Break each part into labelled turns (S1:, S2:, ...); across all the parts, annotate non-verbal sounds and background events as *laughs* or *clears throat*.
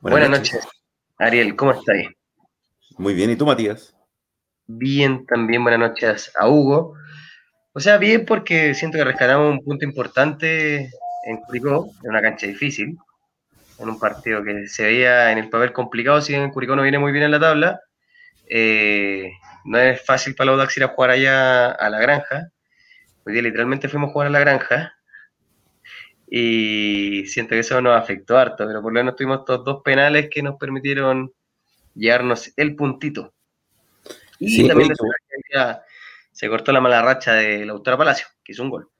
S1: Buenas, noches. Ariel, ¿cómo estás?
S2: Muy bien, ¿y tú, Matías?
S1: Bien, también buenas noches a Hugo. O sea, bien porque siento que rescatamos un punto importante en Curicó, en una cancha difícil, en un partido que se veía en el papel complicado, si bien Curicó no viene muy bien en la tabla. Eh, no es fácil para los Audax ir a jugar allá a la granja. Hoy día literalmente fuimos a jugar a la granja y siento que eso nos afectó harto, pero por lo menos tuvimos estos dos penales que nos permitieron llevarnos el puntito. Y también se cortó la mala racha de la autora Palacio, que hizo un gol.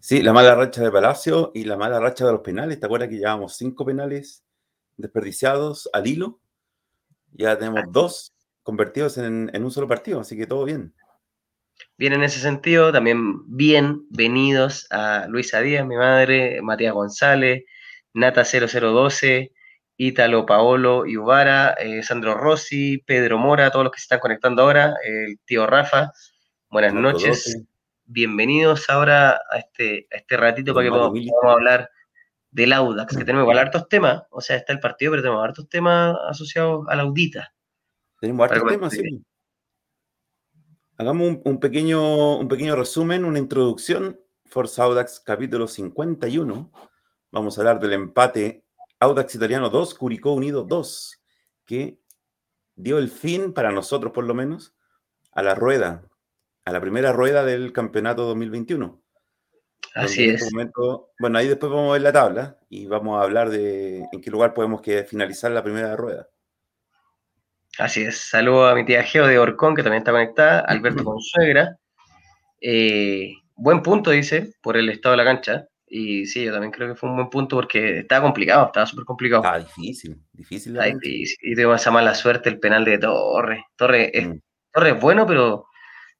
S2: Sí, la mala racha de Palacio y la mala racha de los penales. ¿Te acuerdas que llevábamos cinco penales desperdiciados al hilo? Ya tenemos dos convertidos en, en un solo partido, así que todo bien.
S1: Bien en ese sentido, también bienvenidos a Luisa Díaz, mi madre, Matías González, Nata0012, Ítalo Paolo Iubara, eh, Sandro Rossi, Pedro Mora, todos los que se están conectando ahora, el tío Rafa, buenas noches. Bienvenidos ahora a este, este ratito para que podamos, hablar del Audax, que tenemos igual *laughs* hartos temas, o sea, está el partido, pero tenemos hartos temas asociados a la audita.
S2: Tenemos hartos temas, sí. Hagamos un, pequeño, un pequeño resumen, una introducción. Forza Audax capítulo 51. Vamos a hablar del empate Audax Italiano 2, Curicó Unido 2, que dio el fin, para nosotros por lo menos, a la rueda, a la primera rueda del campeonato 2021.
S1: Así este es.
S2: bueno, ahí después vamos a ver la tabla y vamos a hablar de en qué lugar podemos que finalizar la primera rueda.
S1: Así es. Saludo a mi tía Geo de Orcón, que también está conectada. Alberto Consuegra. Eh, buen punto, dice, por el estado de la cancha. Y sí, yo también creo que fue un buen punto porque estaba complicado, estaba súper complicado.
S2: Estaba difícil, difícil.
S1: Está difícil. Y tengo esa mala suerte el penal de Torres. Torres es, mm. Torre es bueno, pero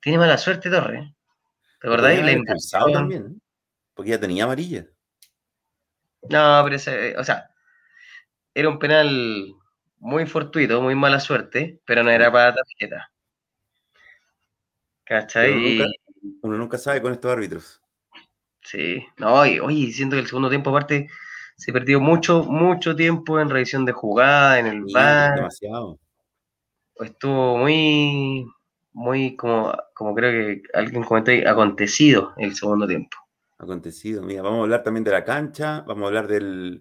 S1: tiene mala suerte Torres. ¿De verdad? Y
S2: la también, porque ya tenía amarilla.
S1: No, pero ese, o sea, era un penal muy fortuito, muy mala suerte, pero no era para tarjeta.
S2: ¿Cachai? Uno nunca, sabe con estos árbitros.
S1: Sí, no, oye, siento que el segundo tiempo aparte se perdió mucho, mucho tiempo en revisión de jugada, en el bar.
S2: Demasiado.
S1: Estuvo muy, muy como, como creo que alguien comentó ahí, acontecido el segundo tiempo.
S2: Acontecido, mira, vamos a hablar también de la cancha, vamos a hablar del,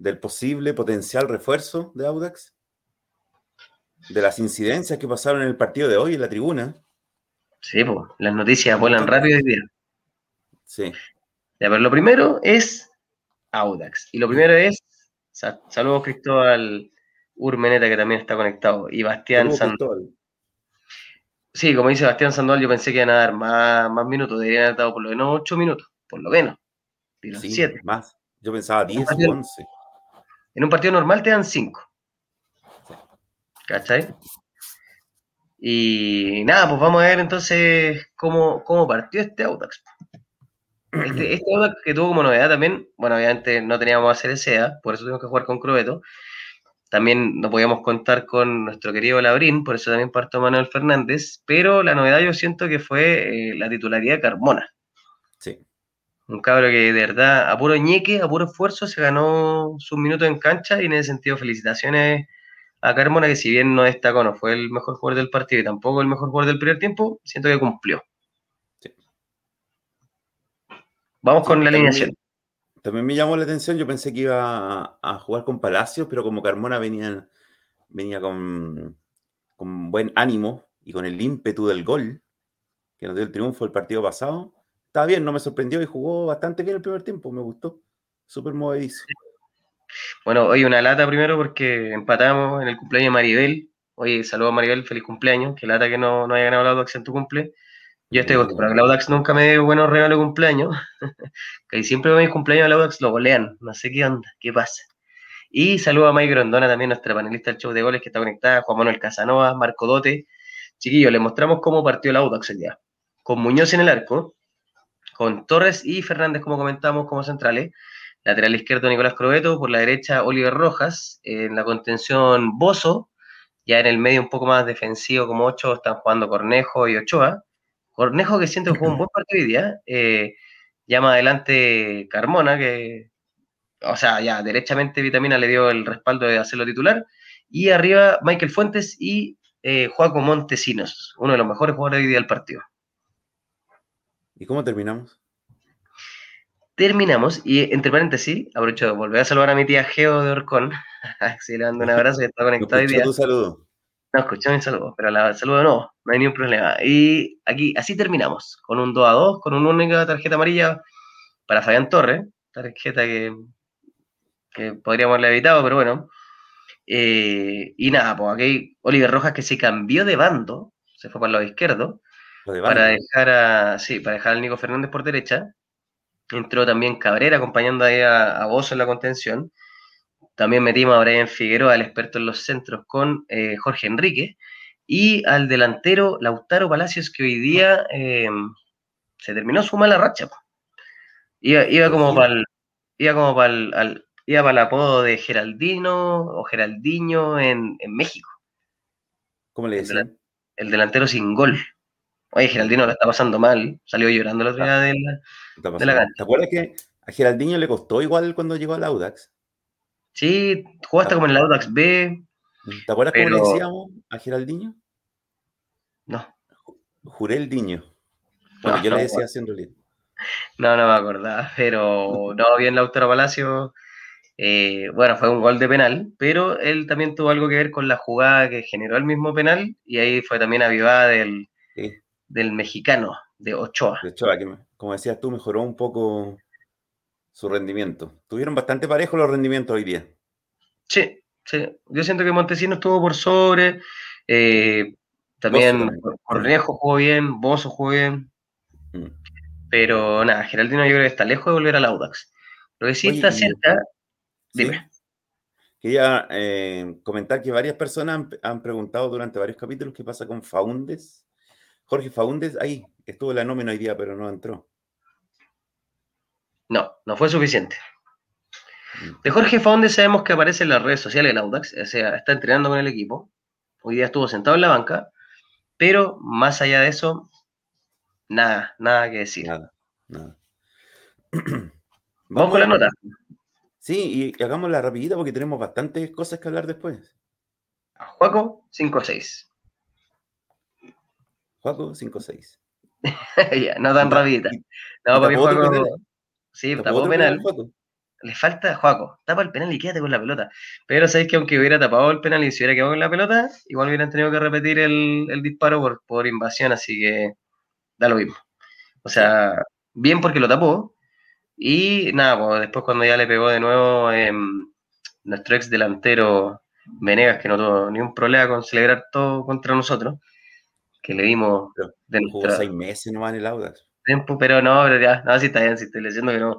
S2: del posible potencial refuerzo de Audax, de las incidencias que pasaron en el partido de hoy en la tribuna.
S1: Sí, pues, las noticias vuelan rápido y bien.
S2: Sí.
S1: A ver, lo primero es Audax. Y lo primero es, saludos Cristóbal Urmeneta, que también está conectado, y Bastián Sandoval. Sí, como dice Bastián Sandoval, yo pensé que iban a dar más, más minutos, deberían haber dado por lo menos 8 minutos, por lo menos.
S2: Sí, más. Yo pensaba 10 o 11.
S1: En un partido normal te dan 5. ¿Cachai? Y nada, pues vamos a ver entonces cómo, partió este Audax. Este, este, Audax que tuvo como novedad también, bueno, obviamente no teníamos a hacer SEA, por eso tuvimos que jugar con Crobeto. También no podíamos contar con nuestro querido Labrín, por eso también partió Manuel Fernández, pero la novedad yo siento que fue eh, la titularidad de Carmona.
S2: Sí.
S1: Un cabro que de verdad, a puro ñeque, a puro esfuerzo, se ganó sus minutos en cancha y en ese sentido felicitaciones a Carmona, que si bien no destacó, no fue el mejor jugador del partido y tampoco el mejor jugador del primer tiempo, siento que cumplió. Vamos con la alineación.
S2: También me llamó la atención, yo pensé que iba a, jugar con Palacios, pero como Carmona venía, venía con, con buen ánimo y con el ímpetu del gol, que nos dio el triunfo el partido pasado, estaba bien, no me sorprendió y jugó bastante bien el primer tiempo, me gustó. Súper movedizo.
S1: Bueno, hoy una lata primero porque empatamos en el cumpleaños de Maribel. Oye, saludos a Maribel, feliz cumpleaños. Que lata que no, no haya ganado la Audax en tu cumple. Yo estoy acostumbrado la Audax nunca me dio buenos regalos de cumpleaños. *laughs* que siempre mis cumpleaños la Audax lo golean. No sé qué onda, qué pasa. Y saludo a Mike Grondona, también nuestra panelista del show de goles que está conectada, Juan Manuel Casanova, Marco Dote. Chiquillos, les mostramos cómo partió la Audax el día. Con Muñoz en el arco, con Torres y Fernández, como comentamos, como centrales. Lateral izquierdo Nicolás Crobeto, por la derecha Oliver Rojas, en la contención Bozo, ya en el medio un poco más defensivo como ocho están jugando Cornejo y Ochoa. Cornejo que siento que jugó un buen partido hoy día. Eh, ya más adelante Carmona, que o sea, ya derechamente Vitamina le dio el respaldo de hacerlo titular. Y arriba Michael Fuentes y eh, Joaco Montesinos, uno de los mejores jugadores hoy día del partido.
S2: ¿Y cómo terminamos?
S1: Terminamos, y entre paréntesis, aprovecho de volver a saludar a mi tía Geo de Orcón. si *laughs* le mando un abrazo y está conectado hoy día.
S2: tu saludo.
S1: No, escuchó mi saludo, pero la saludo no, no hay ningún problema. Y aquí, así terminamos, con un 2 a 2, con una única tarjeta amarilla para Fabián Torres, tarjeta que, que podríamos haberle evitado, pero bueno. Eh, y nada, pues aquí Oliver Rojas que se cambió de bando, se fue para el lado izquierdo, para dejar a, sí, para dejar al Nico Fernández por derecha. Entró también Cabrera acompañando ahí a, a Bozo en la contención. También metimos a Brian Figueroa, el experto en los centros, con eh, Jorge Enrique. Y al delantero Lautaro Palacios, que hoy día em, se terminó su mala racha. Iba, como para el, iba como para el, iba para el apodo de Geraldino o Geraldiño en, México.
S2: ¿Cómo le decían?
S1: El, delantero sin gol. Oye, Geraldino lo está pasando mal. Salió llorando la otra de
S2: la, cancha. ¿Te acuerdas que a Geraldinho le costó igual cuando llegó al Audax?
S1: Sí, jugaste como en el Audax B.
S2: ¿Te acuerdas cómo le decíamos a Geraldinho?
S1: No.
S2: Jureldiño. Bueno, yo le decía haciendo lindo.
S1: No, no me acordaba, pero no, bien Lautaro Palacio. Eh, bueno, fue un gol de penal, pero él también tuvo algo que ver con la jugada que generó el mismo penal y ahí fue también avivada del, del mexicano, de Ochoa.
S2: De Ochoa, que como decías tú, mejoró un poco su rendimiento. Tuvieron bastante parejo los rendimientos hoy día.
S1: Sí, sí. Yo siento que Montesino estuvo por sobre. Eh, también Cornejo jugó bien, Bozo jugó bien. Mm. Pero nada, Geraldino yo creo que está lejos de volver al Audax. Lo que sí está cerca, dime.
S2: Quería eh, comentar que varias personas han, preguntado durante varios capítulos qué pasa con Faundes. Jorge Faundes, ahí estuvo la nómina hoy día, pero no entró.
S1: No, no fue suficiente. Mm. De Jorge Faundes sabemos que aparece en las redes sociales del Audax, o sea, está entrenando con el equipo. Hoy día estuvo sentado en la banca, pero más allá de eso, Nada, nada que decir. Nada, nada. *clears throat* Vamos, con la nota.
S2: Sí, y hagámosla rapidita porque tenemos bastantes cosas que hablar después.
S1: A Juaco, 5-6.
S2: Juaco, 5-6. *laughs*
S1: ya, no tan rapidita. No, para mí Juaco... Sí, tapó penal. Le falta Juaco, tapa el penal y quédate con la pelota. Pero sabéis que aunque hubiera tapado el penal y se hubiera quedado con la pelota, igual hubieran tenido que repetir el, el disparo por, por invasión, así que da lo mismo. O sea, bien porque lo tapó. Y nada, pues después cuando ya le pegó de nuevo eh, nuestro ex delantero Venegas, que no tuvo ni un problema con celebrar todo contra nosotros, que le dimos
S2: de Jugó seis meses nomás en el Audax.
S1: pero no, pero ya, no, sí está bien, sí estoy leyendo que no.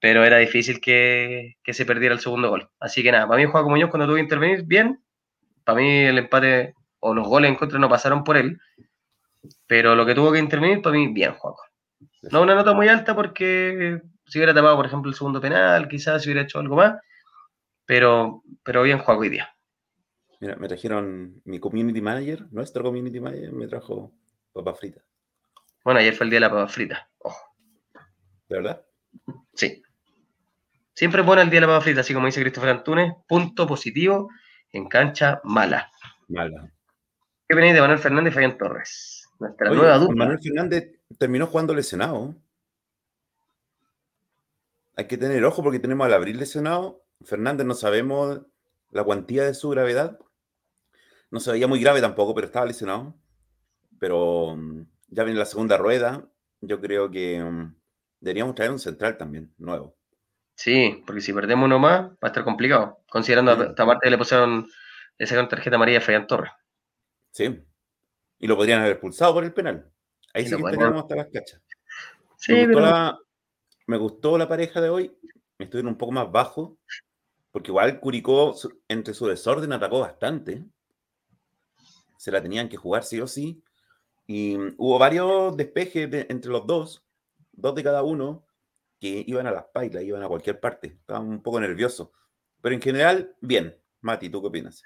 S1: Pero era difícil que, que se perdiera el segundo gol. Así que nada, para mí Juan Muñoz cuando tuvo que intervenir, bien. Para mí el empate o los goles en contra no pasaron por él. Pero lo que tuvo que intervenir, para mí, bien, Juaco. No una nota muy alta porque si hubiera tapado, por ejemplo, el segundo penal, quizás si hubiera hecho algo más, pero, pero bien, Juaco hoy día.
S2: Mira, me trajeron mi community manager, nuestro community manager, me trajo papas fritas.
S1: Bueno, ayer fue el día de la papa frita, ojo.
S2: ¿De verdad?
S1: Sí. Siempre pone el día de la papa frita, así como dice Christopher Antunes, punto positivo en cancha mala.
S2: Mala.
S1: ¿Qué venís de Manuel Fernández y Fabián Torres? Nuestra nueva dupla.
S2: Manuel Fernández terminó jugando lesionado. Hay que tener ojo porque tenemos al abril lesionado. Fernández no sabemos la cuantía de su gravedad. No se veía muy grave tampoco, pero estaba lesionado. Pero mm, ya viene la segunda rueda. Yo creo que mm, deberíamos traer un central también, nuevo.
S1: Sí, porque si perdemos uno más, va a estar complicado. Considerando esta parte que le pusieron, le sacaron tarjeta amarilla a Fabián Torres.
S2: Sí. Y lo podrían haber expulsado por el penal. Ahí sí, que teníamos hasta las cachas.
S1: Sí,
S2: me,
S1: gustó
S2: pero... la, me gustó la pareja de hoy. Estuvieron un poco más bajo. Porque igual Curicó, entre su desorden, atacó bastante. Se la tenían que jugar sí o sí. Y hubo varios despejes entre los dos, dos de cada uno, que iban a las pailas, iban a cualquier parte. Estaban un poco nerviosos. Pero en general, bien. Mati, ¿tú qué opinas?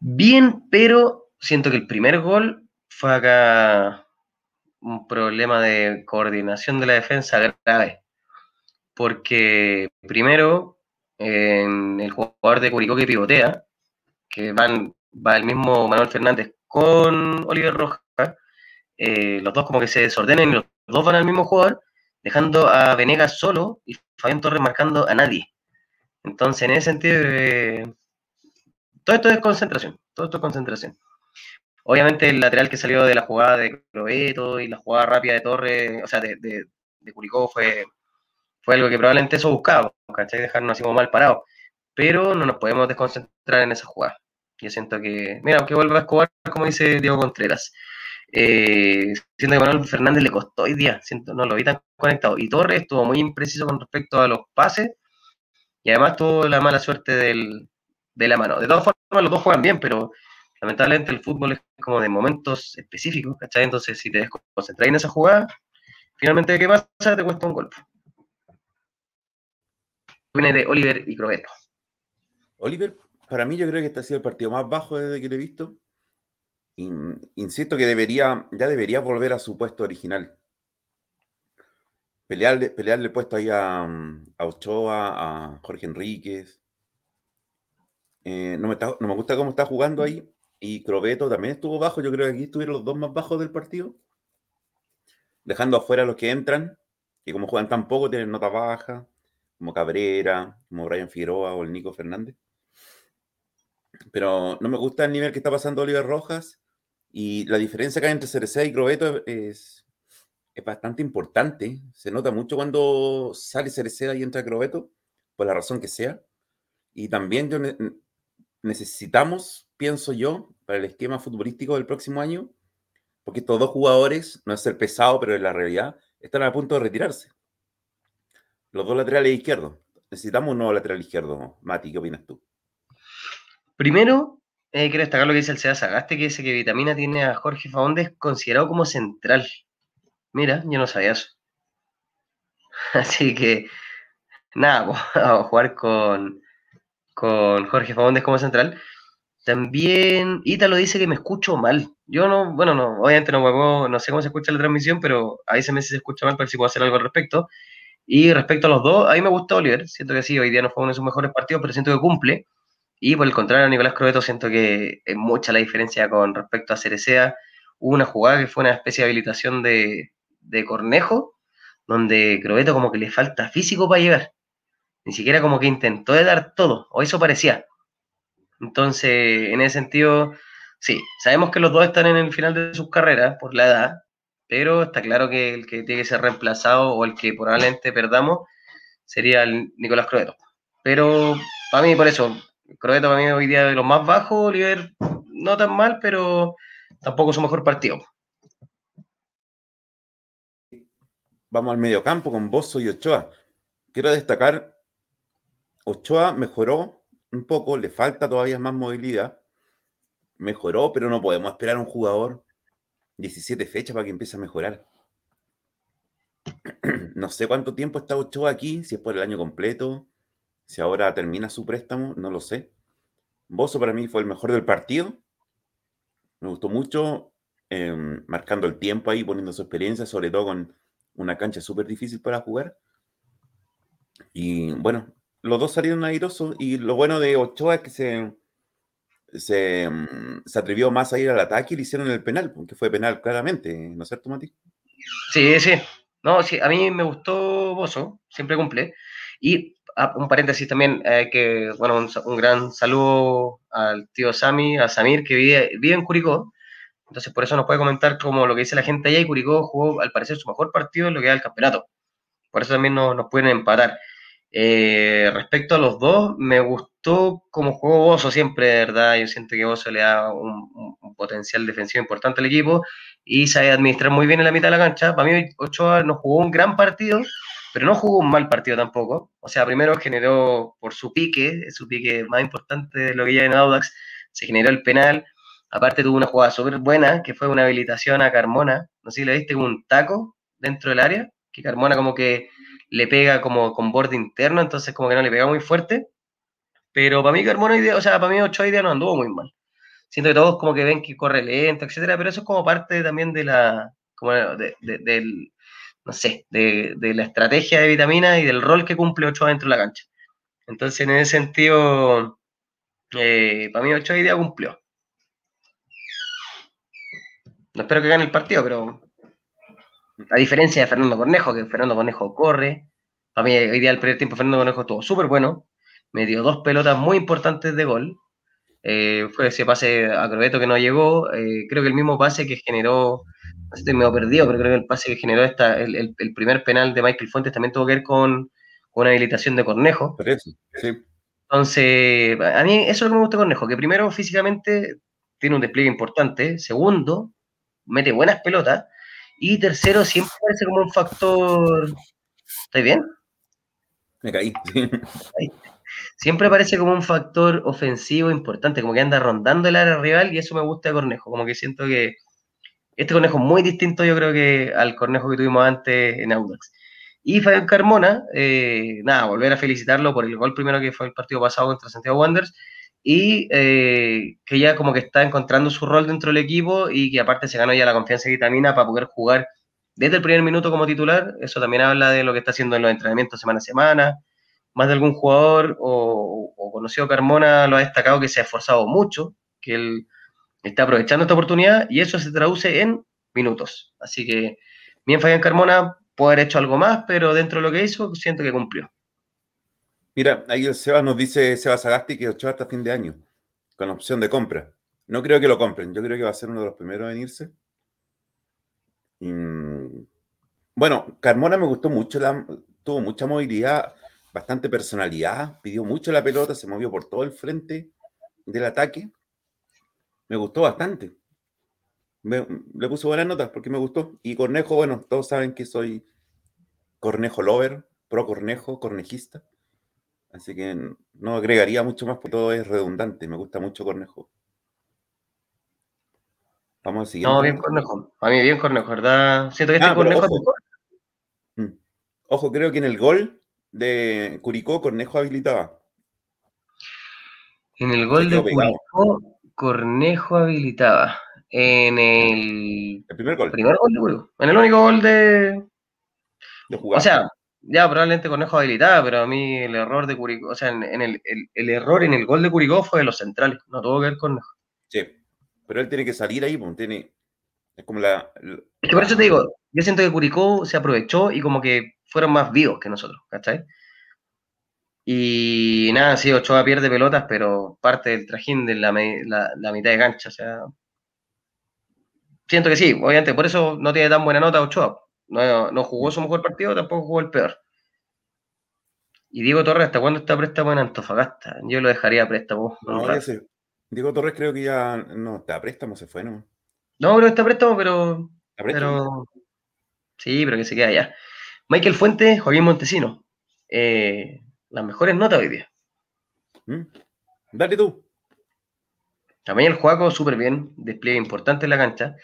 S1: Bien, pero siento que el primer gol fue acá un problema de coordinación de la defensa grave. porque primero, el jugador de Curicó que pivotea, que van, va el mismo Manuel Fernández con Oliver Rojas, eh, los dos como que se desordenen y los dos van al mismo jugador, dejando a Venegas solo y Fabián Torres marcando a nadie. Entonces, en ese sentido, eh, todo esto es concentración, todo esto es concentración. Obviamente el lateral que salió de la jugada de Crobeto y la jugada rápida de Torres, o sea, de, de, Curicó fue, fue algo que probablemente eso buscaba, ¿cachai? Dejarnos así como mal parados. Pero no nos podemos desconcentrar en esa jugada. Yo siento que, mira, aunque vuelva a Escobar, como dice Diego Contreras, eh, siento que Manuel Fernández le costó hoy día, siento, no lo vi tan conectado. Y Torres estuvo muy impreciso con respecto a los pases y además tuvo la mala suerte del, de la mano. De todas formas, los dos juegan bien, pero lamentablemente el fútbol es como de momentos específicos, ¿cachai? Entonces, si te desconcentras en esa jugada, finalmente, ¿qué pasa? Te cuesta un golpe. Viene de Oliver y Crobeto.
S2: Oliver, para mí yo creo que este ha sido el partido más bajo desde que lo he visto. Insisto que debería, ya debería volver a su puesto original. Pelearle, pelearle puesto ahí a, a Ochoa, a Jorge Enríquez. Eh, no, me no, me gusta cómo está jugando ahí. Y Crobeto también estuvo bajo. Yo creo que aquí estuvieron los dos más bajos del partido. Dejando afuera a los que entran, que como juegan tan poco, tienen nota baja, como Cabrera, como Brian Figueroa o el Nico Fernández. Pero no me gusta el nivel que está pasando Oliver Rojas. Y la diferencia que hay entre Cerecea y Crobeto es, es bastante importante. Se nota mucho cuando sale Cereceda y entra Crobeto, por la razón que sea. Y también yo necesitamos, pienso yo, para el esquema futbolístico del próximo año, porque estos dos jugadores, no es ser pesado, pero en la realidad, están a punto de retirarse. Los dos laterales izquierdos. Necesitamos un nuevo lateral izquierdo. Mati, ¿qué opinas tú?
S1: Primero, eh, quiero destacar lo que dice el Cea Sagaste, que dice que Vitamina tiene a Jorge Faondes considerado como central. Mira, yo no sabía eso. *laughs* Así que, nada, *laughs* vamos a jugar con, con Jorge Faondes como central. También Ítalo dice que me escucho mal. Yo no, bueno, no, obviamente no puedo, no sé cómo se escucha la transmisión, pero a veces me se escucha mal, pero si puedo hacer algo al respecto. Y respecto a los dos, a mí me gusta Oliver. Siento que sí, hoy día no fue uno de sus mejores partidos, pero siento que cumple. Y por el contrario, Nicolás Crobeto, siento que es mucha la diferencia con respecto a Cerecea. Hubo una jugada que fue una especie de habilitación de, de Cornejo, donde Crobeto como que le falta físico para llegar. Ni siquiera como que intentó de dar todo, o eso parecía. Entonces, en ese sentido, sí, sabemos que los dos están en el final de sus carreras por la edad, pero está claro que el que tiene que ser reemplazado o el que probablemente perdamos sería el Nicolás Crobeto. Pero para mí, por eso, Para mí hoy día de los más bajos, Oliver no tan mal, pero tampoco su mejor partido.
S2: Vamos al medio campo con Bozo y Ochoa. Quiero destacar, Ochoa mejoró un poco, le falta todavía más movilidad. Mejoró, pero no podemos esperar a un jugador 17 fechas para que empiece a mejorar. *clears throat* No sé cuánto tiempo está Ochoa aquí, si es por el año completo, si ahora termina su préstamo, no lo sé. Bozo para mí fue el mejor del partido. Me gustó mucho, em, marcando el tiempo ahí, poniendo su experiencia, sobre todo con una cancha súper difícil para jugar. Y bueno, los dos salieron airosos y lo bueno de Ochoa es que se, se, mm, se, atrevió más a ir al ataque y le hicieron el penal, porque fue penal claramente, ¿no es cierto, Mati?
S1: Sí, sí. No, sí, a mí me gustó Bozo, siempre cumple. Y ah, un paréntesis también, eh, que, bueno, un, gran saludo al tío Sami, a Samir, que vive, vive en Curicó. Entonces, por eso nos puede comentar como lo que dice la gente allá. Y Curicó jugó, al parecer, su mejor partido en lo que da el campeonato. Por eso también nos, nos pueden empatar. Eh, respecto a los dos, me gustó como jugó Bozo siempre, de verdad. Yo siento que Bozo le da un, potencial defensivo importante al equipo y sabe administrar muy bien en la mitad de la cancha. Para mí, Ochoa no jugó un gran partido, pero no jugó un mal partido tampoco. O sea, primero generó por su pique, su pique más importante de lo que ya en Audax, se generó el penal. Aparte tuvo una jugada súper buena, que fue una habilitación a Carmona. No sé si le viste un taco dentro del área, que Carmona como que le pega como con borde interno, entonces como que no le pega muy fuerte. Pero para mí Carmona, o sea, para mí Ochoa idea no anduvo muy mal. Siento que todos como que ven que corre lento, etcétera, pero eso es como parte también de la, como de, no sé, de, la estrategia de vitamina y del rol que cumple Ochoa dentro de la cancha. Entonces, en ese sentido, eh, para mí Ochoa día cumplió. No espero que gane el partido, pero a diferencia de Fernando Cornejo, que Fernando Cornejo corre, para mí hoy día el primer tiempo Fernando Cornejo estuvo súper bueno, me dio dos pelotas muy importantes de gol, eh, fue ese pase a Crobeto que no llegó, eh, creo que el mismo pase que generó estoy medio perdido, pero creo que el pase que generó esta, el, primer penal de Michael Fuentes también tuvo que ver con, una habilitación de Cornejo. Entonces, a mí eso es lo que me gusta de Cornejo, que primero físicamente tiene un despliegue importante, segundo, mete buenas pelotas, y tercero, siempre parece como un factor... ¿Estáis bien?
S2: Me caí.
S1: Siempre parece como un factor ofensivo importante, como que anda rondando el área rival y eso me gusta de Cornejo, como que siento que este conejo muy distinto, yo creo que al conejo que tuvimos antes en Audax. Y Fabián Carmona, eh, nada, volver a felicitarlo por el gol primero que fue el partido pasado contra Santiago Wanderers y eh, que ya como que está encontrando su rol dentro del equipo y que aparte se ganó ya la confianza de Vitamina para poder jugar desde el primer minuto como titular. Eso también habla de lo que está haciendo en los entrenamientos semana a semana. Más de algún jugador o, o conocido Carmona lo ha destacado que se ha esforzado mucho, que él está aprovechando esta oportunidad y eso se traduce en minutos. Así que bien Fabián Carmona puede haber hecho algo más, pero dentro de lo que hizo, siento que cumplió.
S2: Mira, ahí el nos dice, Seba Sagasti, que Ochoa hasta fin de año, con opción de compra. No creo que lo compren, yo creo que va a ser uno de los primeros en irse. bueno, Carmona me gustó mucho, tuvo mucha movilidad, bastante personalidad, pidió mucho la pelota, se movió por todo el frente del ataque me gustó bastante. le puse buenas notas porque me gustó. Y Cornejo, bueno, todos saben que soy Cornejo lover, pro Cornejo, cornejista. Así que no agregaría mucho más porque todo es redundante. Me gusta mucho Cornejo.
S1: Vamos al siguiente. No, bien Cornejo. A mí bien Cornejo, ¿verdad? Siento que este ah, Cornejo.
S2: Ojo, mm. ojo, creo que en el gol de Curicó, Cornejo habilitaba.
S1: En el gol de Curicó, Cornejo habilitaba en el,
S2: el primer gol.
S1: Primer gol En el único gol de. de jugar. O sea, ya probablemente Cornejo habilitaba, pero a mí el error de Curicó, o sea, en, el, el, error en el gol de Curicó fue de los centrales, no tuvo que ver con Cornejo.
S2: Sí, pero él tiene que salir ahí, pues, tiene. Es como la.
S1: Es que por eso te digo, yo siento que Curicó se aprovechó y como que fueron más vivos que nosotros, ¿cachai? Y nada, sí, Ochoa pierde pelotas, pero parte del trajín de la, mitad de cancha. O sea, siento que sí, obviamente, por eso no tiene tan buena nota Ochoa. No, jugó su mejor partido, tampoco jugó el peor. Y Diego Torres, ¿hasta cuándo está préstamo en Antofagasta? Yo lo dejaría a préstamo.
S2: No, Diego Torres creo que ya no está a préstamo, se fue, ¿no?
S1: No, pero está a préstamo, pero. pero sí, pero que se queda allá. Michael Fuentes, Joaquín Montesino. Eh, las mejores notas hoy día.
S2: ¿Mm? Dale tú.
S1: También el juego súper bien, despliegue importante en la cancha.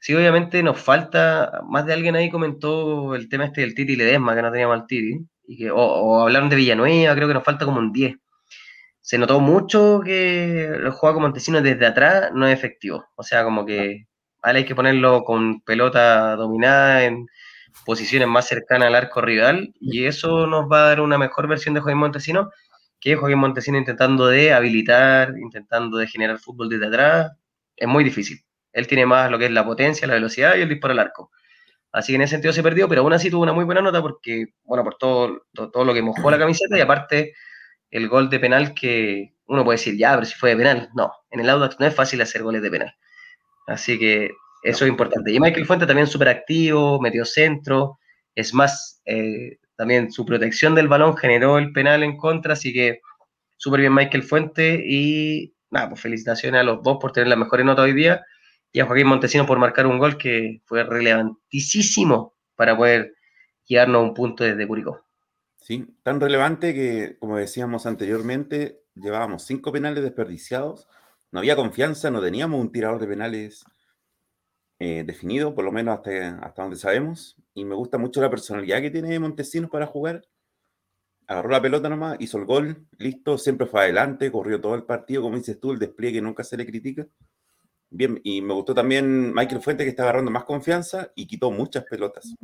S1: Sí, obviamente nos falta, más de alguien ahí comentó el tema este del Titi Ledesma, que no teníamos al Titi, y que, o, hablaron de Villanueva, creo que nos falta como un 10. Se notó mucho que el juego como Montesino desde atrás no es efectivo. O sea, como que hay que ponerlo con pelota dominada en, posiciones más cercanas al arco rival y eso nos va a dar una mejor versión de Joaquín Montesino que Joaquín Montesino intentando de habilitar, intentando de generar fútbol desde atrás, es muy difícil. Él tiene más lo que es la potencia, la velocidad y el disparo al arco. Así que en ese sentido se perdió, pero aún así tuvo una muy buena nota porque, bueno, por todo, todo, lo que mojó la camiseta y aparte el gol de penal que uno puede decir, ya, pero si fue de penal. No, en el Audax no es fácil hacer goles de penal. Así que eso es importante. Y Michael Fuente también súper activo, metió centro. Es más, eh, también su protección del balón generó el penal en contra, así que súper bien Michael Fuente. Y nada, pues felicitaciones a los dos por tener la mejor nota hoy día. Y a Joaquín Montesino por marcar un gol que fue relevantísimo para poder guiarnos un punto desde Curicó.
S2: Sí, tan relevante que, como decíamos anteriormente, llevábamos cinco penales desperdiciados. No había confianza, no teníamos un tirador de penales eh, definido, por lo menos hasta, hasta donde sabemos. Y me gusta mucho la personalidad que tiene Montesinos para jugar. Agarró la pelota nomás, hizo el gol, listo, siempre fue adelante, corrió todo el partido, como dices tú, el despliegue nunca se le critica. Bien, y me gustó también Michael Fuente que está agarrando más confianza y quitó muchas pelotas.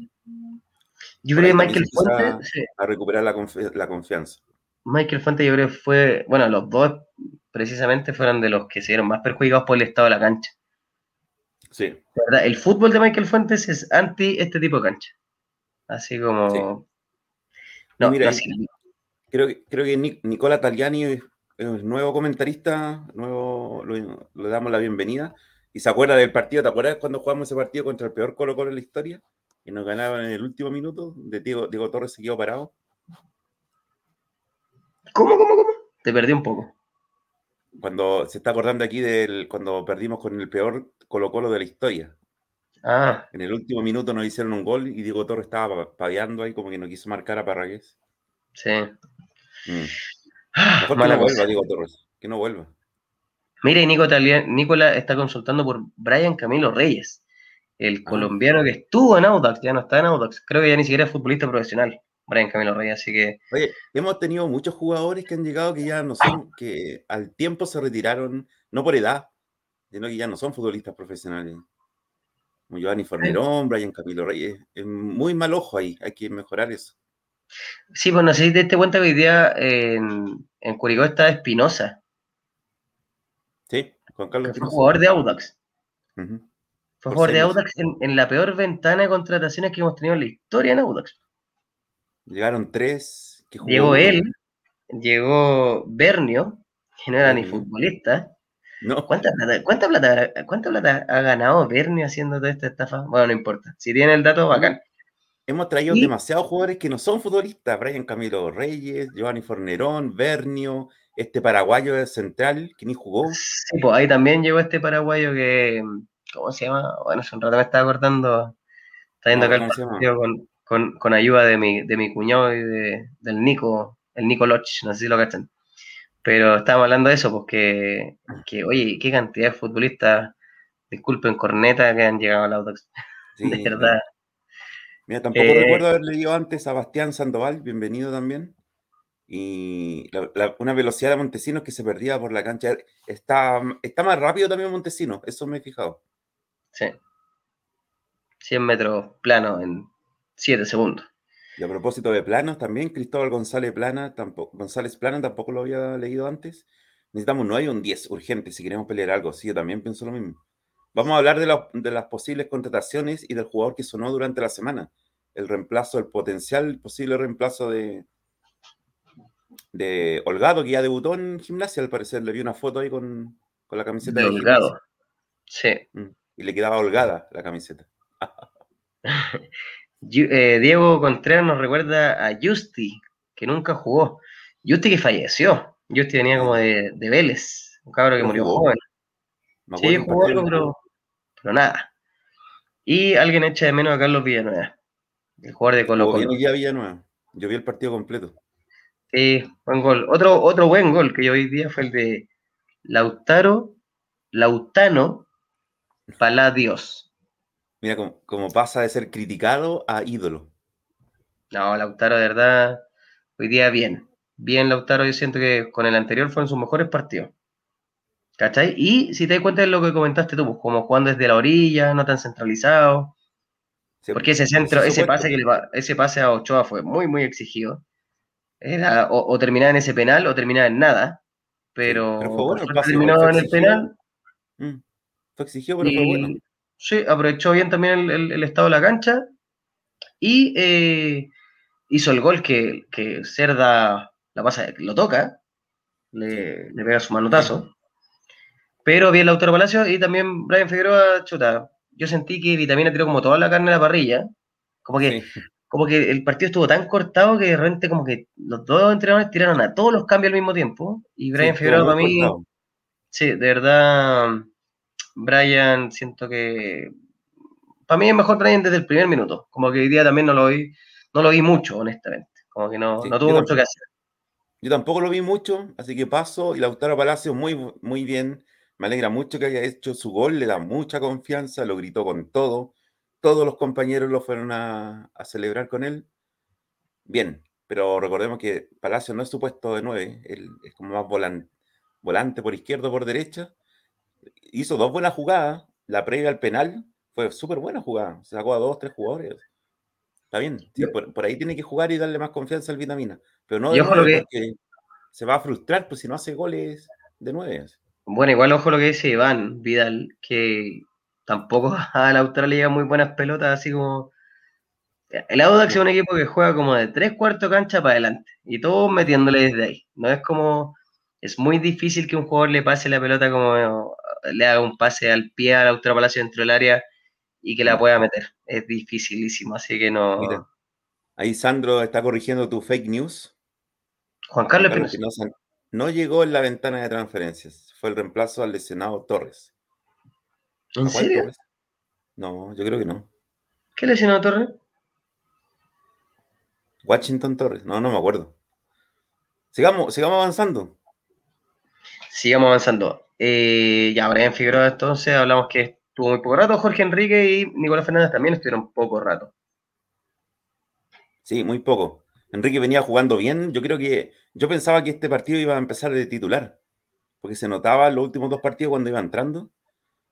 S1: Yo creo que Michael Fuente.
S2: A, recuperar la, la, confianza.
S1: Michael Fuente, yo creo que fue. Bueno, los dos precisamente fueron de los que se vieron más perjudicados por el estado de la cancha.
S2: Sí.
S1: ¿verdad? El fútbol de Michael Fuentes es anti este tipo de cancha. Así como.
S2: No, mira, creo, que, creo que Nicola Tagliani es, nuevo comentarista, nuevo, le damos la bienvenida. Y se acuerda del partido, ¿te acuerdas cuando jugamos ese partido contra el peor Colo Colo en la historia? Y nos ganaban en el último minuto, de Diego, Diego Torres se quedó parado.
S1: ¿Cómo, cómo, cómo? Te perdí un poco.
S2: Cuando se está acordando aquí del cuando perdimos con el peor Colo Colo de la historia.
S1: Ah.
S2: En el último minuto nos hicieron un gol y Diego Torres estaba padeando ahí como que no quiso marcar a Parragués.
S1: Sí.
S2: Mm. Ah, Mejor que no vuelva, Diego Torres. Que no vuelva.
S1: Mira, y Nico Nicola está consultando por Brian Camilo Reyes, el ah. colombiano que estuvo en Audax, ya no está en Audax. Creo que ya ni siquiera es futbolista profesional, Brian Camilo Reyes, así que.
S2: Oye, hemos tenido muchos jugadores que han llegado que ya no son, que al tiempo se retiraron, no por edad, sino que ya no son futbolistas profesionales. Como Giovanni Fornerón, Brian Camilo Reyes. Es muy mal ojo ahí, hay que mejorar eso.
S1: Sí, pues no sé si te diste cuenta que hoy día en, en Curicó está Espinosa.
S2: Sí, Juan Carlos
S1: Espinosa. Fue jugador de Audax. Fue jugador de Audax en, la peor ventana de contrataciones que hemos tenido en la historia en Audax.
S2: Llegaron tres.
S1: Que llegó él, llegó Bernio, que no era ni futbolista, ¿Cuánta plata, cuánta plata, ha ganado Bernie haciendo toda esta estafa? Bueno, no importa. Si tiene el dato, bacán.
S2: Hemos traído demasiados jugadores que no son futbolistas. Brian Camilo Reyes, Giovanni Fornerón, Bernio, este paraguayo de central que ni jugó.
S1: Sí, pues ahí también llegó este paraguayo que, ¿cómo se llama? Bueno, hace un rato me estaba cortando. Está viendo acá el con, con, ayuda de mi, de mi cuñado y de, del Nico, el Nico Loch, no sé si lo cachan. Pero estábamos hablando de eso, porque, pues que, oye, qué cantidad de futbolistas, disculpen, corneta, que han llegado al Audax. *laughs* de verdad.
S2: Mira, tampoco eh, recuerdo haber leído antes a Bastián Sandoval, bienvenido también. Y una velocidad de Montesinos que se perdía por la cancha. Está, está más rápido también Montesinos, eso me he fijado.
S1: Sí. 100 metros plano en 7 segundos.
S2: Y a propósito de planos, también Cristóbal González Plana, tampoco, González Plana tampoco lo había leído antes. Necesitamos no hay un 10 urgente si queremos pelear algo. Sí, yo también pienso lo mismo. Vamos a hablar de, las posibles contrataciones y del jugador que sonó durante la semana. El reemplazo, el potencial posible reemplazo de, de Holgado, que ya debutó en gimnasia, al parecer. Le vi una foto ahí con, la camiseta
S1: de, Holgado. Sí.
S2: Mm, y le quedaba holgada la camiseta. *laughs*
S1: Eh, Diego Contreras nos recuerda a Justi, que nunca jugó. Justi que falleció. Justi venía como de, Vélez, un cabro que murió joven. Sí, jugó algo, pero, nada. Y alguien echa de menos a Carlos Villanueva, el jugador de Colo Colo.
S2: Villanueva. Yo vi el partido completo.
S1: Sí, buen gol. Otro, otro buen gol que yo vi día fue el de Lautaro, Lautano Paladios.
S2: Mira, como, pasa de ser criticado a ídolo.
S1: No, Lautaro, de verdad, hoy día bien. Bien, Lautaro, yo siento que con el anterior fueron sus mejores partidos. ¿Cachai? Y si te das cuenta de lo que comentaste tú, pues, como jugando desde la orilla, no tan centralizado. porque ese centro, ese pase, que ese pase a Ochoa fue muy, muy exigido. Era, o, terminaba en ese penal o terminaba en nada. Pero, terminó en el penal.
S2: Mm, fue exigido, pero fue bueno.
S1: Sí, aprovechó bien también el, estado de la cancha y eh, hizo el gol que, Cerda la pasa, lo toca, le, pega su manotazo. Pero bien Lautaro Palacio y también Brian Figueroa, chuta. Yo sentí que Vitamina tiró como toda la carne a la parrilla. Como que, como que el partido estuvo tan cortado que de repente como que los dos entrenadores tiraron a todos los cambios al mismo tiempo. Y Brian Figueroa para mí, sí, de verdad, Brian, siento que para mí es mejor Brian desde el primer minuto. Como que hoy día también no lo vi, no lo vi mucho, honestamente. Como que no, no tuvo mucho que hacer.
S2: Yo tampoco lo vi mucho, así que paso. Y Lautaro Palacio muy, muy bien. Me alegra mucho que haya hecho su gol, le da mucha confianza, lo gritó con todo. Todos los compañeros lo fueron a, celebrar con él. Bien, pero recordemos que Palacio no es su puesto de nueve, él es como más volante, volante por izquierda o por derecha hizo dos buenas jugadas. La previa al penal fue súper buena jugada. Se sacó a dos, tres jugadores. Está bien. por, ahí tiene que jugar y darle más confianza al vitamina. Pero no
S1: de nueve,
S2: porque se va a frustrar pues, si no hace goles de nueve.
S1: Bueno, igual ojo lo que dice Iván Vidal, que tampoco *laughs* a la Australia muy buenas pelotas, así como. El Audax es un equipo que juega como de tres cuartos cancha para adelante y todos metiéndole desde ahí. No es como. Es muy difícil que un jugador le pase la pelota como le haga un pase al pie a la Palacio dentro del área y que la pueda meter. Es dificilísimo, así que no.
S2: ahí Sandro está corrigiendo tu fake news.
S1: Juan Carlos, Espinosa
S2: no llegó en la ventana de transferencias. Fue el reemplazo al lesionado Torres.
S1: ¿En serio?
S2: No, yo creo que no.
S1: ¿Qué lesionado Torres?
S2: Washington Torres. No, no me acuerdo. Sigamos, sigamos avanzando.
S1: Sigamos avanzando. Eh, ya, Brian Figueroa, entonces hablamos que estuvo muy poco rato. Jorge Enrique y Nicolás Fernández también estuvieron poco rato.
S2: Sí, muy poco. Enrique venía jugando bien. Yo creo que yo pensaba que este partido iba a empezar de titular, porque se notaba los últimos dos partidos cuando iba entrando,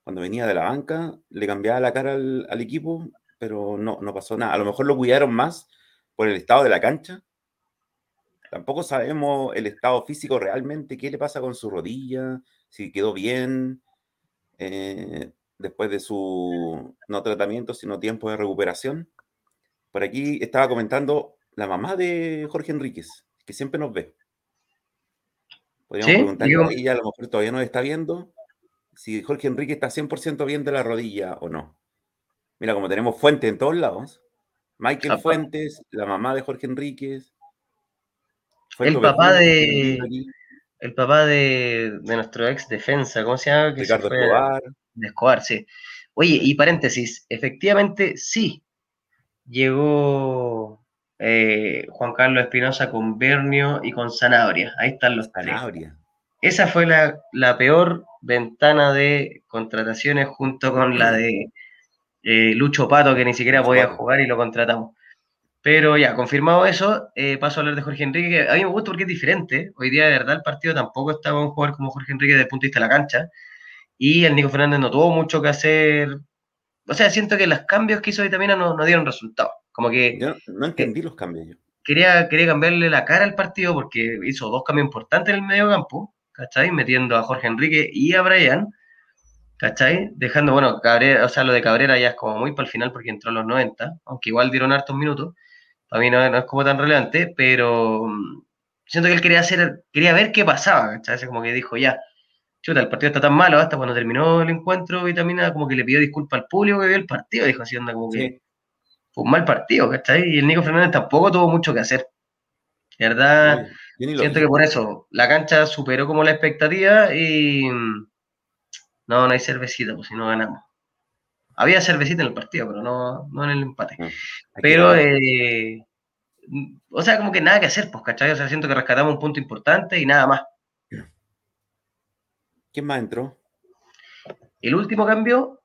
S2: cuando venía de la banca, le cambiaba la cara al, equipo, pero no, no pasó nada. A lo mejor lo cuidaron más por el estado de la cancha. Tampoco sabemos el estado físico realmente, qué le pasa con su rodilla, si quedó bien eh, después de su no tratamiento, sino tiempo de recuperación. Por aquí estaba comentando la mamá de Jorge Enríquez, que siempre nos ve. Podríamos preguntarle a ella, a lo mejor todavía no está viendo, si Jorge Enrique está 100% bien de la rodilla o no. Mira, como tenemos fuentes en todos lados, Michael Fuentes, la mamá de Jorge Enríquez.
S1: El papá de. El papá de, nuestro ex defensa, ¿cómo se llama?
S2: Ricardo Escobar.
S1: De Escobar, sí. Oye, y paréntesis, efectivamente sí, llegó eh, Juan Carlos Espinosa con Bernio y con Zanabria. Ahí están los Zanabria. Esa fue la, peor ventana de contrataciones junto con la de eh, Lucho Pato, que ni siquiera podía jugar y lo contratamos. Pero ya, confirmado eso, eh, paso a hablar de Jorge Enrique, que a mí me gusta porque es diferente. Hoy día, de verdad, el partido tampoco estaba un jugador como Jorge Enrique desde el punto de vista de la cancha. Y el Nico Fernández no tuvo mucho que hacer. O sea, siento que los cambios que hizo Vitamina no, no dieron resultado. Como que.
S2: Yo no entendí los cambios. Yo.
S1: Quería, quería cambiarle la cara al partido porque hizo dos cambios importantes en el medio campo, ¿cachai? Metiendo a Jorge Enrique y a Brian, ¿cachai? Dejando, bueno, Cabrera, o sea, lo de Cabrera ya es como muy para el final porque entró a los 90, aunque igual dieron hartos minutos. Para mí no, es como tan relevante, pero mm, siento que él quería hacer, quería ver qué pasaba, ¿cachai? Como que dijo, ya, chuta, el partido está tan malo, hasta cuando terminó el encuentro, Vitamina como que le pidió disculpas al público que vio el partido, dijo así, onda como que fue un mal partido, ¿cachai? Y el Nico Fernández tampoco tuvo mucho que hacer. Verdad, siento que por eso la cancha superó como la expectativa y no, no hay cervecita, pues si no ganamos. Había cervecita en el partido, pero no, no en el empate. Mm, pero, eh, o sea, como que nada que hacer, pues, ¿cachai? O sea, siento que rescatamos un punto importante y nada más.
S2: ¿Quién más entró?
S1: El último cambio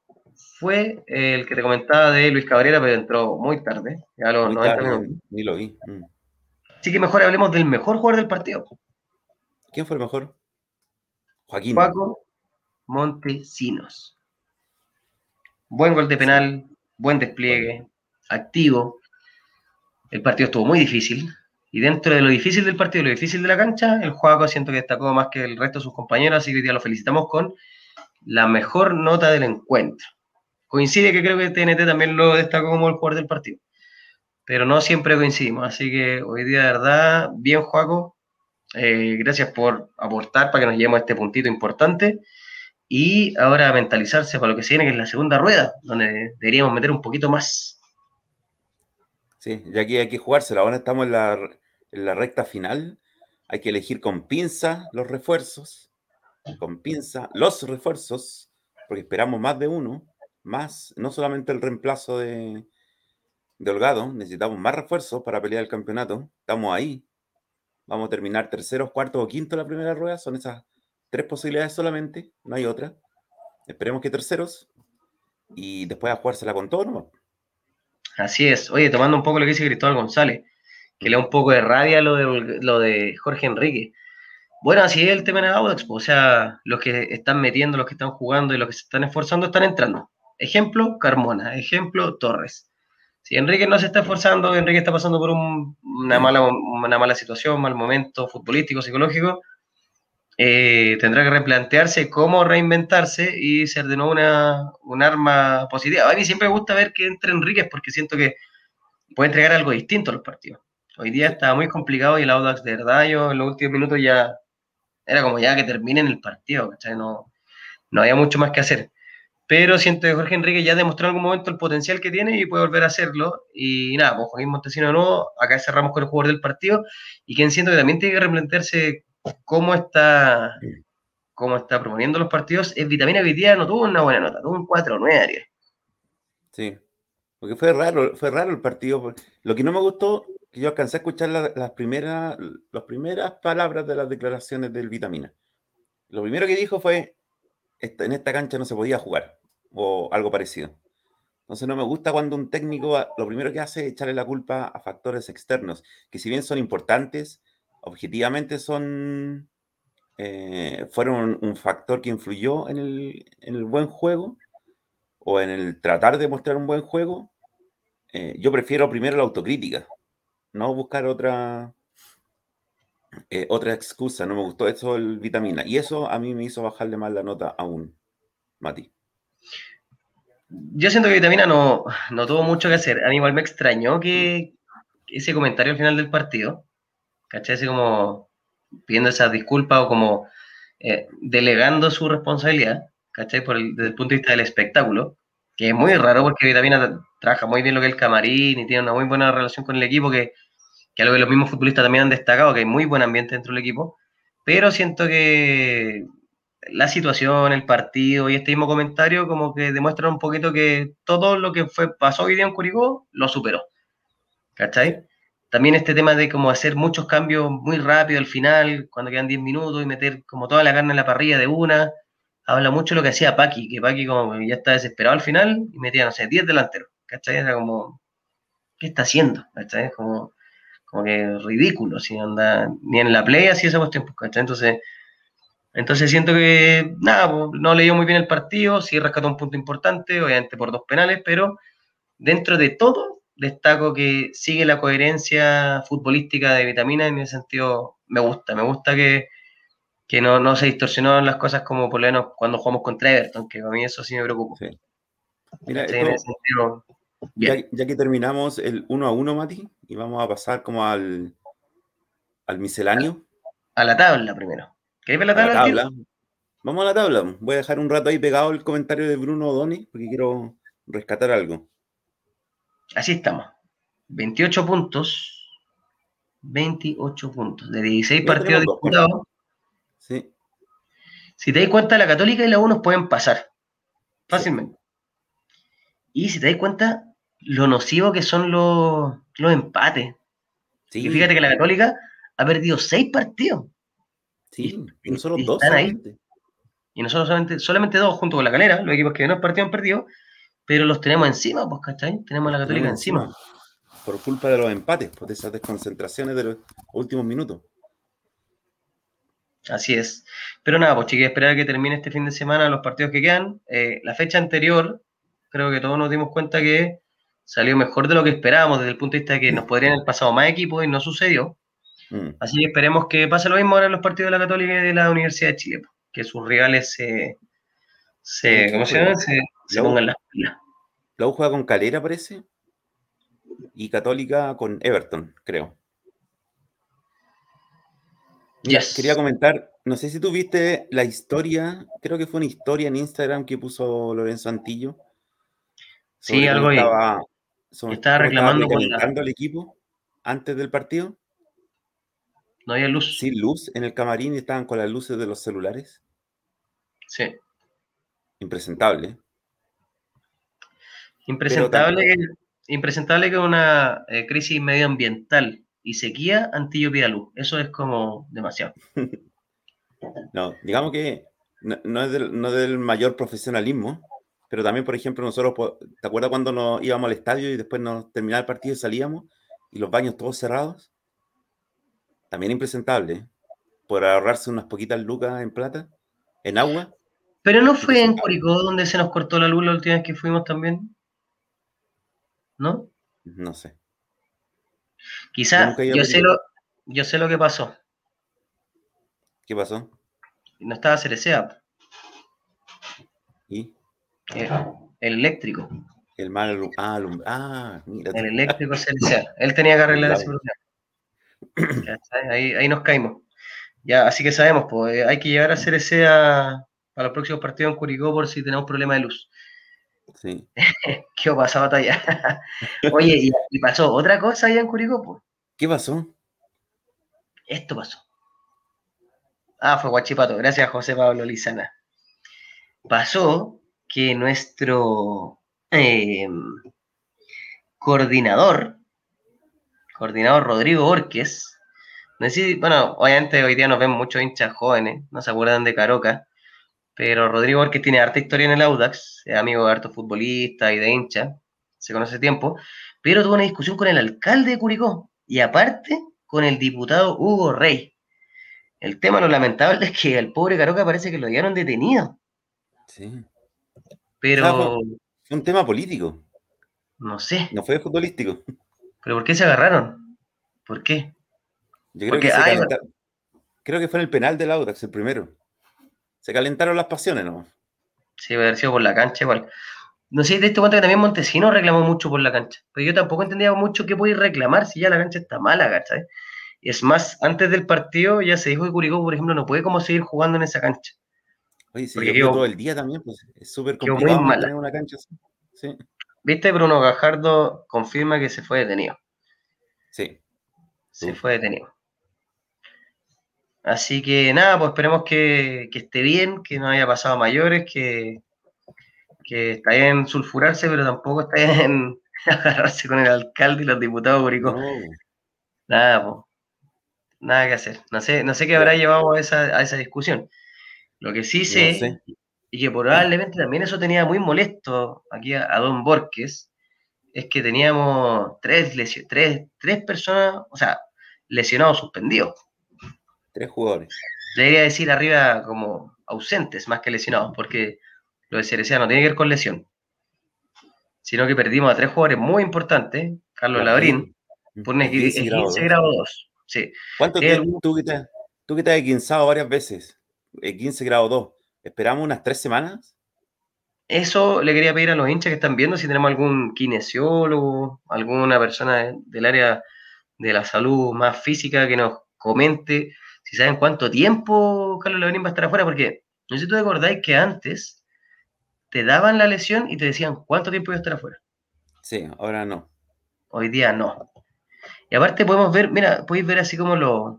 S1: fue el que te comentaba de Luis Cabrera, pero entró muy tarde, ya los 90 minutos.
S2: Ni lo vi. Mm.
S1: Así que mejor hablemos del mejor jugador del partido.
S2: ¿Quién fue el mejor?
S1: Joaquín. Paco Montesinos. Buen gol de penal, buen despliegue, activo. El partido estuvo muy difícil. Y dentro de lo difícil del partido, lo difícil de la cancha, el Juaco siento que destacó más que el resto de sus compañeros, así que hoy día lo felicitamos con la mejor nota del encuentro. Coincide que creo que TNT también lo destacó como el jugador del partido. Pero no siempre coincidimos. Así que hoy día, de verdad, bien, Juaco. Eh, gracias por aportar para que nos lleguemos a este puntito importante. Y ahora mentalizarse para lo que se viene, que es la segunda rueda, donde deberíamos meter un poquito más.
S2: Sí, ya aquí hay que jugársela. Ahora estamos en la, en la recta final. Hay que elegir con pinza los refuerzos. Con pinza los refuerzos, porque esperamos más de uno más, no solamente el reemplazo de, de Holgado, necesitamos más refuerzos para pelear el campeonato. Estamos ahí. Vamos a terminar terceros, cuartos o quinto la primera rueda. Son esas tres posibilidades solamente, no hay otra. Esperemos que terceros y después a jugársela con todo, ¿no?
S1: Así es. Oye, tomando un poco lo que dice Cristóbal González, que le da un poco de rabia lo de, lo de Jorge Enrique. Bueno, así es el tema de Audax, o sea, los que están metiendo, los que están jugando y los que se están esforzando están entrando. Ejemplo, Carmona. Ejemplo, Torres. si Enrique no se está esforzando, Enrique está pasando por una, mala, una mala situación, mal momento futbolístico, psicológico, eh, tendrá que replantearse cómo reinventarse y ser de nuevo una, un arma positiva. A mí siempre me gusta ver que entre Enrique porque siento que puede entregar algo distinto a los partidos. Hoy día está muy complicado y el Audax de verdad yo en los últimos minutos ya era como ya que terminen el partido, No, no había mucho más que hacer pero siento que Jorge Enrique ya demostró en algún momento el potencial que tiene y puede volver a hacerlo. Y nada, pues Joaquín Montesino nuevo, acá cerramos con el jugador del partido y quien siento que también tiene que replantearse cómo está, cómo está proponiendo los partidos es Vitamina que no tuvo una buena nota, tuvo un 4-9 Ariel.
S2: Sí, porque fue raro, fue raro el partido. Lo que no me gustó, que yo alcancé a escuchar las, primeras, las primeras palabras de las declaraciones del Vitamina. Lo primero que dijo fue, en esta cancha no se podía jugar o algo parecido. Entonces no me gusta cuando un técnico lo primero que hace es echarle la culpa a factores externos, que si bien son importantes, objetivamente son eh, fueron un, factor que influyó en el, buen juego o en el tratar de mostrar un buen juego. Eh, yo prefiero primero la autocrítica, no buscar otra, eh, otra excusa. No me gustó eso el vitamina. Y eso a mí me hizo bajarle más la nota aún, Mati
S1: yo siento que Vitamina no, no tuvo mucho que hacer. A mí igual me extrañó que ese comentario al final del partido, ¿cachai? Así como pidiendo esa disculpa o como eh, delegando su responsabilidad, ¿cachai? Por el, desde el punto de vista del espectáculo, que es muy raro porque Vitamina trabaja muy bien lo que es el camarín y tiene una muy buena relación con el equipo, que, que algo que los mismos futbolistas también han destacado, que hay muy buen ambiente dentro del equipo, pero siento que la situación, el partido y este mismo comentario como que demuestran un poquito que todo lo que fue, pasó hoy día en Curicó lo superó. ¿Cachai? También este tema de como hacer muchos cambios muy rápido al final, cuando quedan 10 minutos y meter como toda la carne en la parrilla de una, habla mucho lo que hacía Paqui, que Paqui como ya está desesperado al final y metía, no sé, 10 delanteros. ¿Cachai? Era como, ¿qué está haciendo? ¿Cachai? Como, como que ridículo, si anda ni en la play así esa cuestión, pues, ¿cachai? Entonces entonces siento que, nada, no leyó muy bien el partido, sí rescató un punto importante, obviamente por dos penales, pero dentro de todo destaco que sigue la coherencia futbolística de Vitamina, en ese sentido me gusta, me gusta que, no, no se distorsionaron las cosas como por lo menos cuando jugamos contra Everton, que a mí eso sí me preocupa.
S2: Mira, ya, que terminamos el 1 a 1, Mati, y vamos a pasar como al, al misceláneo.
S1: A la tabla primero.
S2: ¿Queréis ver la tabla? Vamos a la tabla. Voy a dejar un rato ahí pegado el comentario de Bruno O'Donnell porque quiero rescatar algo.
S1: Así estamos. 28 puntos. 28 puntos. De 16 partidos disputados. Sí. Si te das cuenta, la Católica y la U nos pueden pasar. Fácilmente. Y si te das cuenta, lo nocivo que son los, los empates. Y fíjate que la Católica ha perdido 6 partidos.
S2: Sí, y nosotros dos. Solamente.
S1: Y nosotros solamente, solamente dos junto con la calera, los equipos que no partido han perdido, pero los tenemos encima, pues, ¿cachai? Tenemos a la Católica encima.
S2: Por culpa de los empates, por esas desconcentraciones de los últimos minutos.
S1: Así es. Pero nada, pues chiquillos, esperar que termine este fin de semana los partidos que quedan. Eh, la fecha anterior, creo que todos nos dimos cuenta que salió mejor de lo que esperábamos desde el punto de vista de que nos podrían haber pasado más equipos y no sucedió. Mm. Así que esperemos que pase lo mismo ahora en los partidos de la Católica y de la Universidad de Chile, que sus rivales se, se ¿cómo se llama? Se, pongan las pilas.
S2: La U juega con Calera, parece, y Católica con Everton, creo. Quería comentar, no sé si tú viste la historia, creo que fue una historia en Instagram que puso Lorenzo Antillo.
S1: Sí, algo estaba, estaba reclamando
S2: estaba el equipo antes del partido.
S1: No había luz.
S2: Sin luz en el camarín y estaban con las luces de los celulares.
S1: Sí.
S2: Impresentable.
S1: Impresentable, que, impresentable que una eh, crisis medioambiental y sequía, Antillo pida luz. Eso es como demasiado. *laughs*
S2: no, digamos que no, es del, mayor profesionalismo, pero también, por ejemplo, nosotros, ¿te acuerdas cuando nos íbamos al estadio y después nos terminaba el partido y salíamos y los baños todos cerrados? también impresentable, por ahorrarse unas poquitas lucas en plata, en agua.
S1: Pero no fue en Curicó donde se nos cortó la luz la última vez que fuimos también. ¿No?
S2: No sé.
S1: Quizá yo, sé lo, yo sé lo que pasó.
S2: ¿Qué pasó?
S1: No estaba Cerecea.
S2: ¿Y?
S1: El, el eléctrico.
S2: El mal ah, ah, mira.
S1: El eléctrico Cerecea. Él tenía que arreglar ese problema. Ahí, ahí nos caímos. Ya, así que sabemos, pues hay que llevar a Cerecea para los próximos partidos en Curicó por si tenemos problema de luz.
S2: Sí. *laughs*
S1: ¿Qué pasa, batalla? *laughs* Oye, y, pasó otra cosa allá en Curicó,
S2: ¿Qué pasó?
S1: Esto pasó. Ah, fue Guachipato. Gracias, José Pablo Lizana. Pasó que nuestro em, coordinador, coordinador Rodrigo Orques, bueno, obviamente hoy día nos ven muchos hinchas jóvenes, no se acuerdan de Caroca, pero Rodrigo Orques tiene harta historia en el Audax, es amigo de hartos futbolistas y de hinchas, se conoce tiempo, pero tuvo una discusión con el alcalde de Curicó y aparte con el diputado Hugo Rey. El tema lo lamentable es que al pobre Caroca parece que lo dieron detenido.
S2: Sí.
S1: Pero.
S2: fue un tema político.
S1: No sé.
S2: No fue futbolístico.
S1: ¿Pero por qué se agarraron? ¿Por qué?
S2: Yo creo que Creo que fue en el penal del Audax, el primero. Se calentaron las pasiones, ¿no?
S1: Sí, haber sido por la cancha igual. No sé, de este cuenta que también Montesino reclamó mucho por la cancha. Pero yo tampoco entendía mucho qué podía reclamar si ya la cancha está mala, ¿cachai? Es más, antes del partido ya se dijo que Curicó, por ejemplo, no puede como seguir jugando en esa cancha.
S2: Oye, si yo todo el día también, pues es súper complicado
S1: tener una cancha así. Sí. ¿Viste? Bruno Gajardo confirma que se fue detenido.
S2: Sí.
S1: Se fue detenido. Así que nada, pues esperemos que, esté bien, que no haya pasado mayores, que, que está bien sulfurarse, pero tampoco está bien *laughs* agarrarse con el alcalde y los diputados Curicó. Nada, pues nada que hacer. No sé, no sé qué habrá llevado a esa, a esa discusión. Lo que sí sé, y que probablemente también eso tenía muy molesto aquí a, Don Borges, es que teníamos tres, tres, tres personas, o sea, lesionados suspendidos.
S2: Tres jugadores.
S1: Debería decir arriba como ausentes más que lesionados, porque lo de Cerecea no tiene que ver con lesión, sino que perdimos a tres jugadores muy importantes, Carlos Labrín, por un 15 grado 2. Sí.
S2: ¿Cuánto tiempo? Tú que, te, tú que te has equinzado varias veces, 15 grado 2, ¿esperamos unas tres semanas?
S1: Eso le quería pedir a los hinchas que están viendo si tenemos algún kinesiólogo, alguna persona del área de la salud más física que nos comente si saben cuánto tiempo Carlos Labrín va a estar afuera, porque no sé si tú te acordáis que antes te daban la lesión y te decían cuánto tiempo iba a estar afuera.
S2: Sí, ahora no.
S1: Hoy día no. Y aparte podemos ver, mira, podéis ver así como los,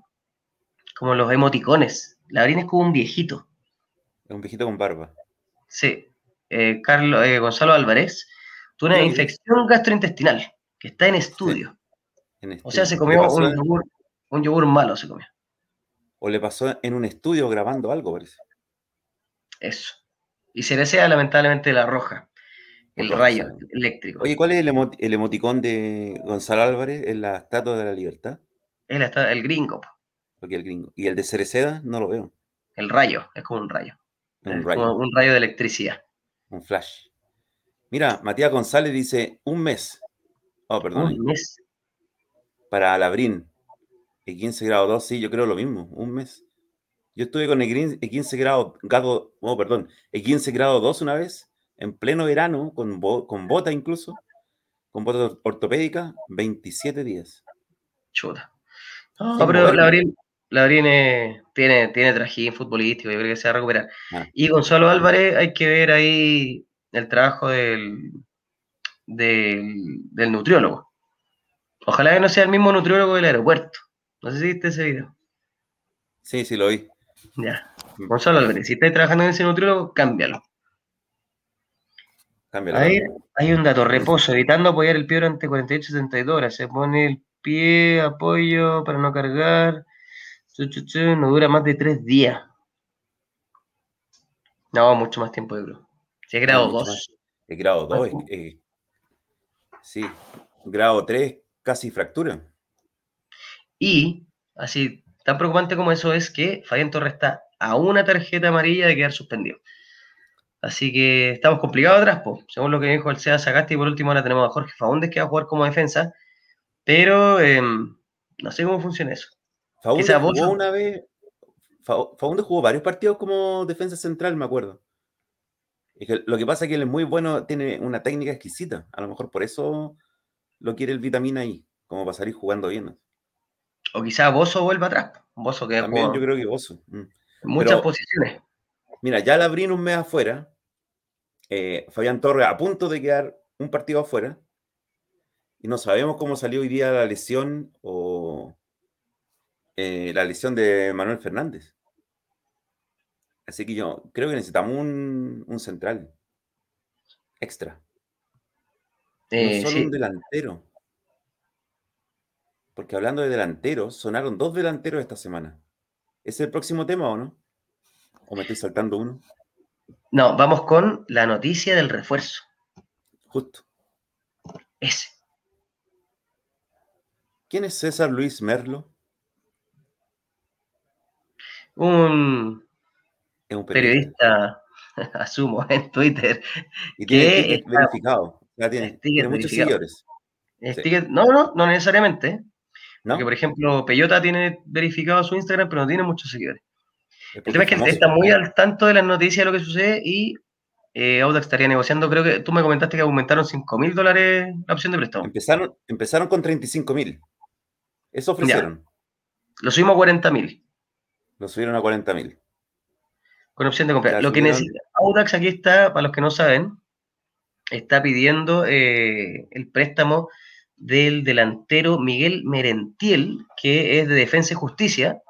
S1: como los emoticones. Labrín es como un viejito.
S2: Un viejito con barba.
S1: Sí. Eh, Carlos, eh, Gonzalo Álvarez tuvo una infección gastrointestinal que está en estudio. o sea, se comió un yogur, un yogur malo, se comió
S2: o le pasó en un estudio grabando algo, parece.
S1: Eso. Y se lamentablemente la roja, el rayo eléctrico.
S2: Oye, ¿cuál es el, emoticón de Gonzalo Álvarez en la Estatua de la Libertad?
S1: Es el gringo.
S2: Porque el gringo. ¿Y el de Cereceda? No lo veo.
S1: El rayo, es como un rayo. Un rayo. Como un rayo de electricidad.
S2: Un flash. Mira, Matías González dice un mes. Oh, perdón.
S1: Un mes.
S2: Para Alabrín. E15 grado 2, sí, yo creo lo mismo, un mes. Yo estuve con E15 grado, gado, oh, perdón, E15 grado 2 una vez, en pleno verano, con, con bota incluso, con bota ortopédica, 27 días.
S1: Chuta. No, pero tiene, tiene trajín futbolístico, yo creo que se va a recuperar. Ah. Y Gonzalo Álvarez, hay que ver ahí el trabajo del, del nutriólogo. Ojalá que no sea el mismo nutriólogo del aeropuerto. No sé si viste ese video.
S2: Sí, sí lo vi.
S1: Ya. Gonzalo Álvarez, si estás trabajando en ese nutriólogo, cámbialo. Ahí hay un dato, reposo, evitando apoyar el pie durante 48-72 horas. Se pone el pie, apoyo para no cargar. no dura más de tres días. No, mucho más tiempo, de creo. Si es grado 2.
S2: Es grado 2, sí. Grado 3, casi fractura.
S1: Y, así, tan preocupante como eso es que Fabián Torres está a una tarjeta amarilla de quedar suspendido. Así que estamos complicados atrás, según lo que dijo el SEA Sagasti, y por último ahora tenemos a Jorge Faúndez que va a jugar como defensa, pero em, no sé cómo funciona eso.
S2: Faúndez jugó una vez, Faúndez jugó varios partidos como defensa central, me acuerdo. lo que pasa es que él es muy bueno, tiene una técnica exquisita. A lo mejor por eso lo quiere el vitamina I, como para salir jugando bien.
S1: O quizá Bozo vuelva atrás. Bozo que
S2: También yo creo que Bozo.
S1: Mm. Muchas posiciones.
S2: Mira, ya la abrí un mes afuera. Eh, Fabián Torres a punto de quedar un partido afuera. Y no sabemos cómo salió hoy día la lesión o eh, la lesión de Manuel Fernández. Así que yo creo que necesitamos un, central extra. no eh, solo un delantero. Porque hablando de delanteros, sonaron dos delanteros esta semana. ¿Es el próximo tema o no? ¿O me estoy saltando uno?
S1: No, vamos con la noticia del refuerzo.
S2: Justo.
S1: Ese.
S2: ¿Quién es César Luis Merlo?
S1: Un, periodista, *laughs* asumo, en Twitter.
S2: Y tiene verificado. tiene, muchos seguidores.
S1: No, no, no necesariamente. Porque, por ejemplo, Peyota tiene verificado su Instagram, pero no tiene muchos seguidores. El tema es que está muy al tanto de las noticias de lo que sucede y eh, Audax estaría negociando. Creo que tú me comentaste que aumentaron 5 mil dólares la opción de préstamo.
S2: Empezaron, empezaron con 35 mil. Eso ofrecieron.
S1: Lo subimos a 40 mil.
S2: Lo subieron a 40 mil.
S1: Con opción de compra. Lo que necesita Audax aquí está, para los que no saben, está pidiendo eh, el préstamo del delantero Miguel Merentiel, que es de Defensa y Justicia,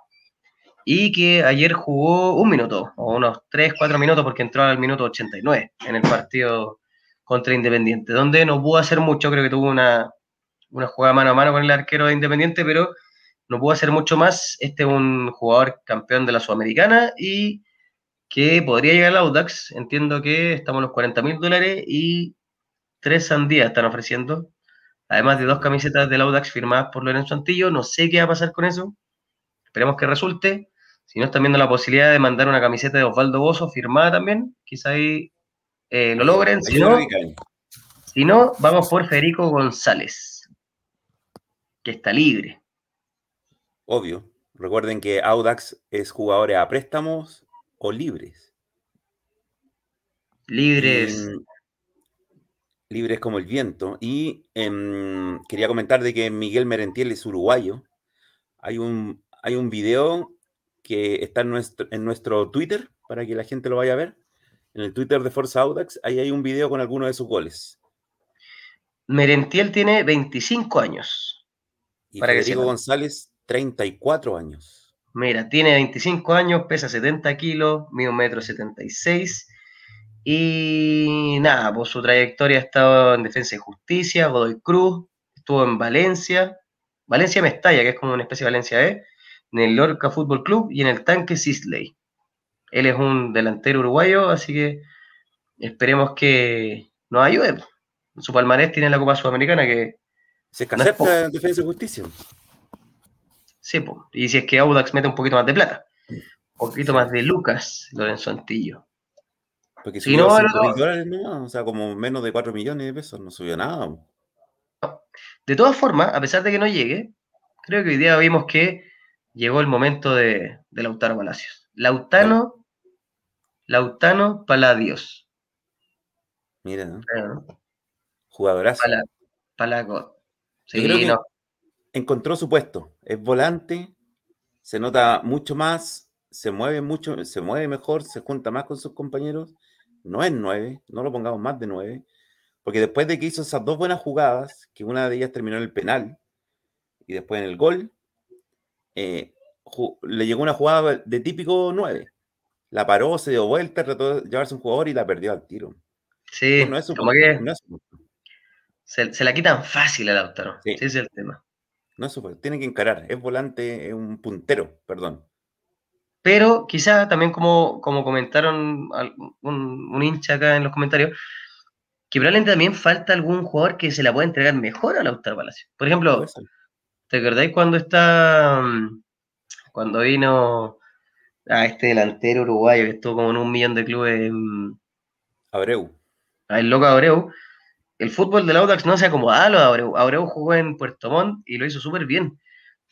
S1: y que ayer jugó un minuto, o unos 3, 4 minutos, porque entró al minuto 89 en el partido contra Independiente, donde no pudo hacer mucho, creo que tuvo una, una jugada mano a mano con el arquero de Independiente, pero no pudo hacer mucho más. Este es un jugador campeón de la Sudamericana y que podría llegar al Audax. Entiendo que estamos en los 40 mil dólares y tres sandías están ofreciendo además de dos camisetas del Audax firmadas por Lorenzo Antillo. No sé qué va a pasar con eso. Esperemos que resulte. Si no están viendo la posibilidad de mandar una camiseta de Osvaldo Bozo firmada también, quizá ahí eh, lo logren. Si no, si no, vamos por Federico González, que está libre.
S2: Obvio. Recuerden que Audax es jugadores a préstamos o libres.
S1: Libres
S2: libres como el viento. Y em, quería comentar de que Miguel Merentiel es uruguayo. Hay un, hay un video que está en nuestro, en nuestro Twitter para que la gente lo vaya a ver. En el Twitter de Forza Audax, ahí hay un video con algunos de sus goles.
S1: Merentiel tiene 25 años.
S2: Y para Federico González, 34 años.
S1: Mira, tiene 25 años, pesa 70 kilos, mide un metro 76 y nada, pues su trayectoria ha estado en Defensa y Justicia, Godoy Cruz, estuvo en Valencia, Valencia Mestalla, que es como una especie de Valencia E, en el Lorca Fútbol Club y en el Tanque Sisley. Él es un delantero uruguayo, así que esperemos que nos ayude. Su palmarés tiene la Copa Sudamericana que...
S2: Se acepta Defensa y Justicia.
S1: Sí, pues. y si es que Audax mete un poquito más de plata, un poquito más de Lucas Lorenzo Antillo.
S2: Porque si no, dólares o sea, como menos de 4 millones de pesos, no subió nada.
S1: De todas formas, a pesar de que no llegue, creo que hoy día vimos que llegó el momento de, Lautaro Palacios. Lautano, Lautano Paladios.
S2: Mira, ¿no? Jugadorazo.
S1: Palaco.
S2: Sí, creo que encontró su puesto. Es volante, se nota mucho más, se mueve mucho, se mueve mejor, se junta más con sus compañeros no es 9, no lo pongamos más de 9, porque después de que hizo esas dos buenas jugadas, que una de ellas terminó en el penal y después en el gol, eh, le llegó una jugada de típico 9. La paró, se dio vuelta, trató de llevarse un jugador y la perdió al tiro.
S1: Sí, no es como que se, la quitan fácil al Lautaro. Sí. Ese es el tema.
S2: No es su, tiene que encarar. Es volante, es un puntero, perdón.
S1: Pero quizá también como, como comentaron un, hincha acá en los comentarios, que probablemente también falta algún jugador que se la pueda entregar mejor a Lautaro Palacio. Por ejemplo, ¿te acordáis cuando está, cuando vino a este delantero uruguayo que estuvo como en un millón de clubes
S2: Abreu.
S1: El loco Abreu. El fútbol del Audax no se acomodaba a lo Abreu. Abreu jugó en Puerto Montt y lo hizo súper bien.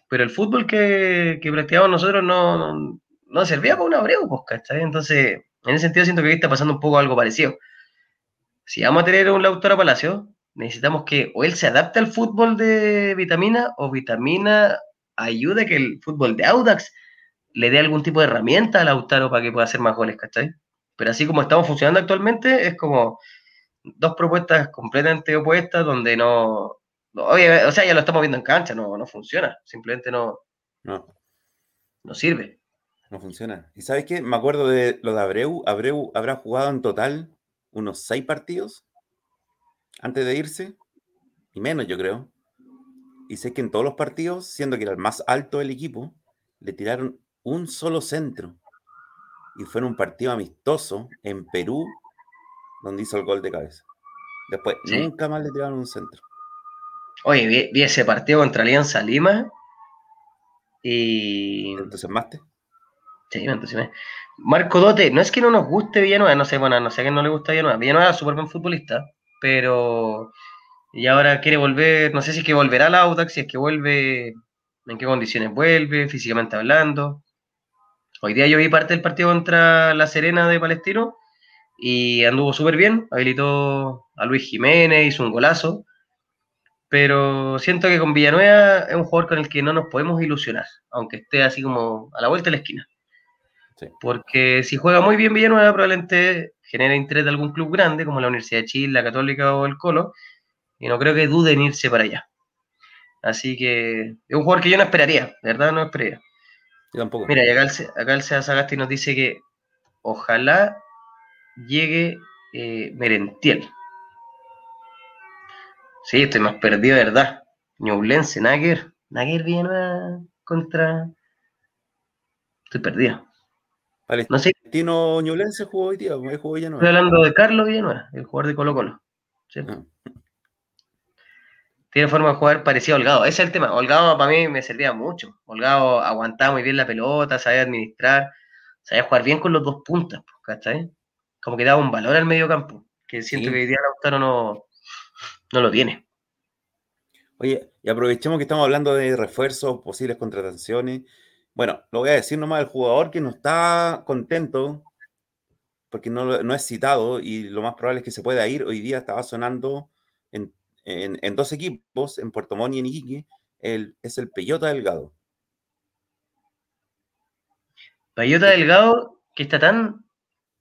S1: Pero el fútbol que, que practicamos nosotros no, no, servía para un Abreu, pues, ¿cachai? Entonces, en ese sentido siento que aquí está pasando un poco algo parecido. Si vamos a tener un Lautaro Palacio, necesitamos que o él se adapte al fútbol de Vitamina o Vitamina ayude a que el fútbol de Audax le dé algún tipo de herramienta a Lautaro para que pueda hacer más goles, ¿cachai? Pero así como estamos funcionando actualmente, es como dos propuestas completamente opuestas donde no... oye, o sea, ya lo estamos viendo en cancha, no, no funciona, simplemente no,
S2: no.
S1: no sirve.
S2: No funciona. ¿Y sabes qué? Me acuerdo de lo de Abreu. Abreu habrá jugado en total unos seis partidos antes de irse, y menos yo creo. Y sé que en todos los partidos, siendo que era el más alto del equipo, le tiraron un solo centro. Y fue en un partido amistoso en Perú, donde hizo el gol de cabeza. Después, nunca más le tiraron un centro.
S1: Oye, vi, ese partido contra Alianza Lima y...
S2: ¿Entonces máste?
S1: Sí, entonces Marco Dote, no es que no nos guste Villanueva, no sé, bueno, no sé a quién no le gusta Villanueva. Villanueva es súper buen futbolista, pero y ahora quiere volver, no sé si es que volverá al Audax, si es que vuelve, en qué condiciones vuelve, físicamente hablando. Hoy día yo vi parte del partido contra La Serena de Palestino y anduvo súper bien, habilitó a Luis Jiménez, hizo un golazo, pero siento que con Villanueva es un jugador con el que no nos podemos ilusionar, aunque esté así como a la vuelta de la esquina. Porque si juega muy bien Villanueva, probablemente genera interés de algún club grande, como la Universidad de Chile, la Católica o el Colo, y no creo que dude en irse para allá. Así que es un jugador que yo no esperaría, de verdad no esperaría.
S2: Yo tampoco.
S1: Mira, y acá el, acá el Sagasti nos dice que ojalá llegue eh, Merentiel. Sí, estoy más perdido, de verdad. Ñublense, Nager. Nager Villanueva contra. Estoy perdido.
S2: No sé. Tino Ñublense jugó hoy día, jugó
S1: Villanueva. Estoy hablando de Carlos Villanueva, el jugador de Colo Colo. ¿sí? Ah tiene forma de jugar parecido a Holgado. Ese es el tema. Holgado para mí me servía mucho. Holgado aguantaba muy bien la pelota, sabía administrar, sabía jugar bien con los dos puntas, ¿cachai? Como que daba un valor al medio campo, que siento que hoy día Lautaro no, no lo tiene.
S2: Oye, y aprovechemos que estamos hablando de refuerzos, posibles contrataciones. Bueno, lo voy a decir nomás, el jugador que no está contento, porque no, no es citado y lo más probable es que se pueda ir, hoy día estaba sonando en en, dos equipos, en Puerto Montt y en Iquique, el, es el Peyota Delgado.
S1: Peyota Delgado, que está tan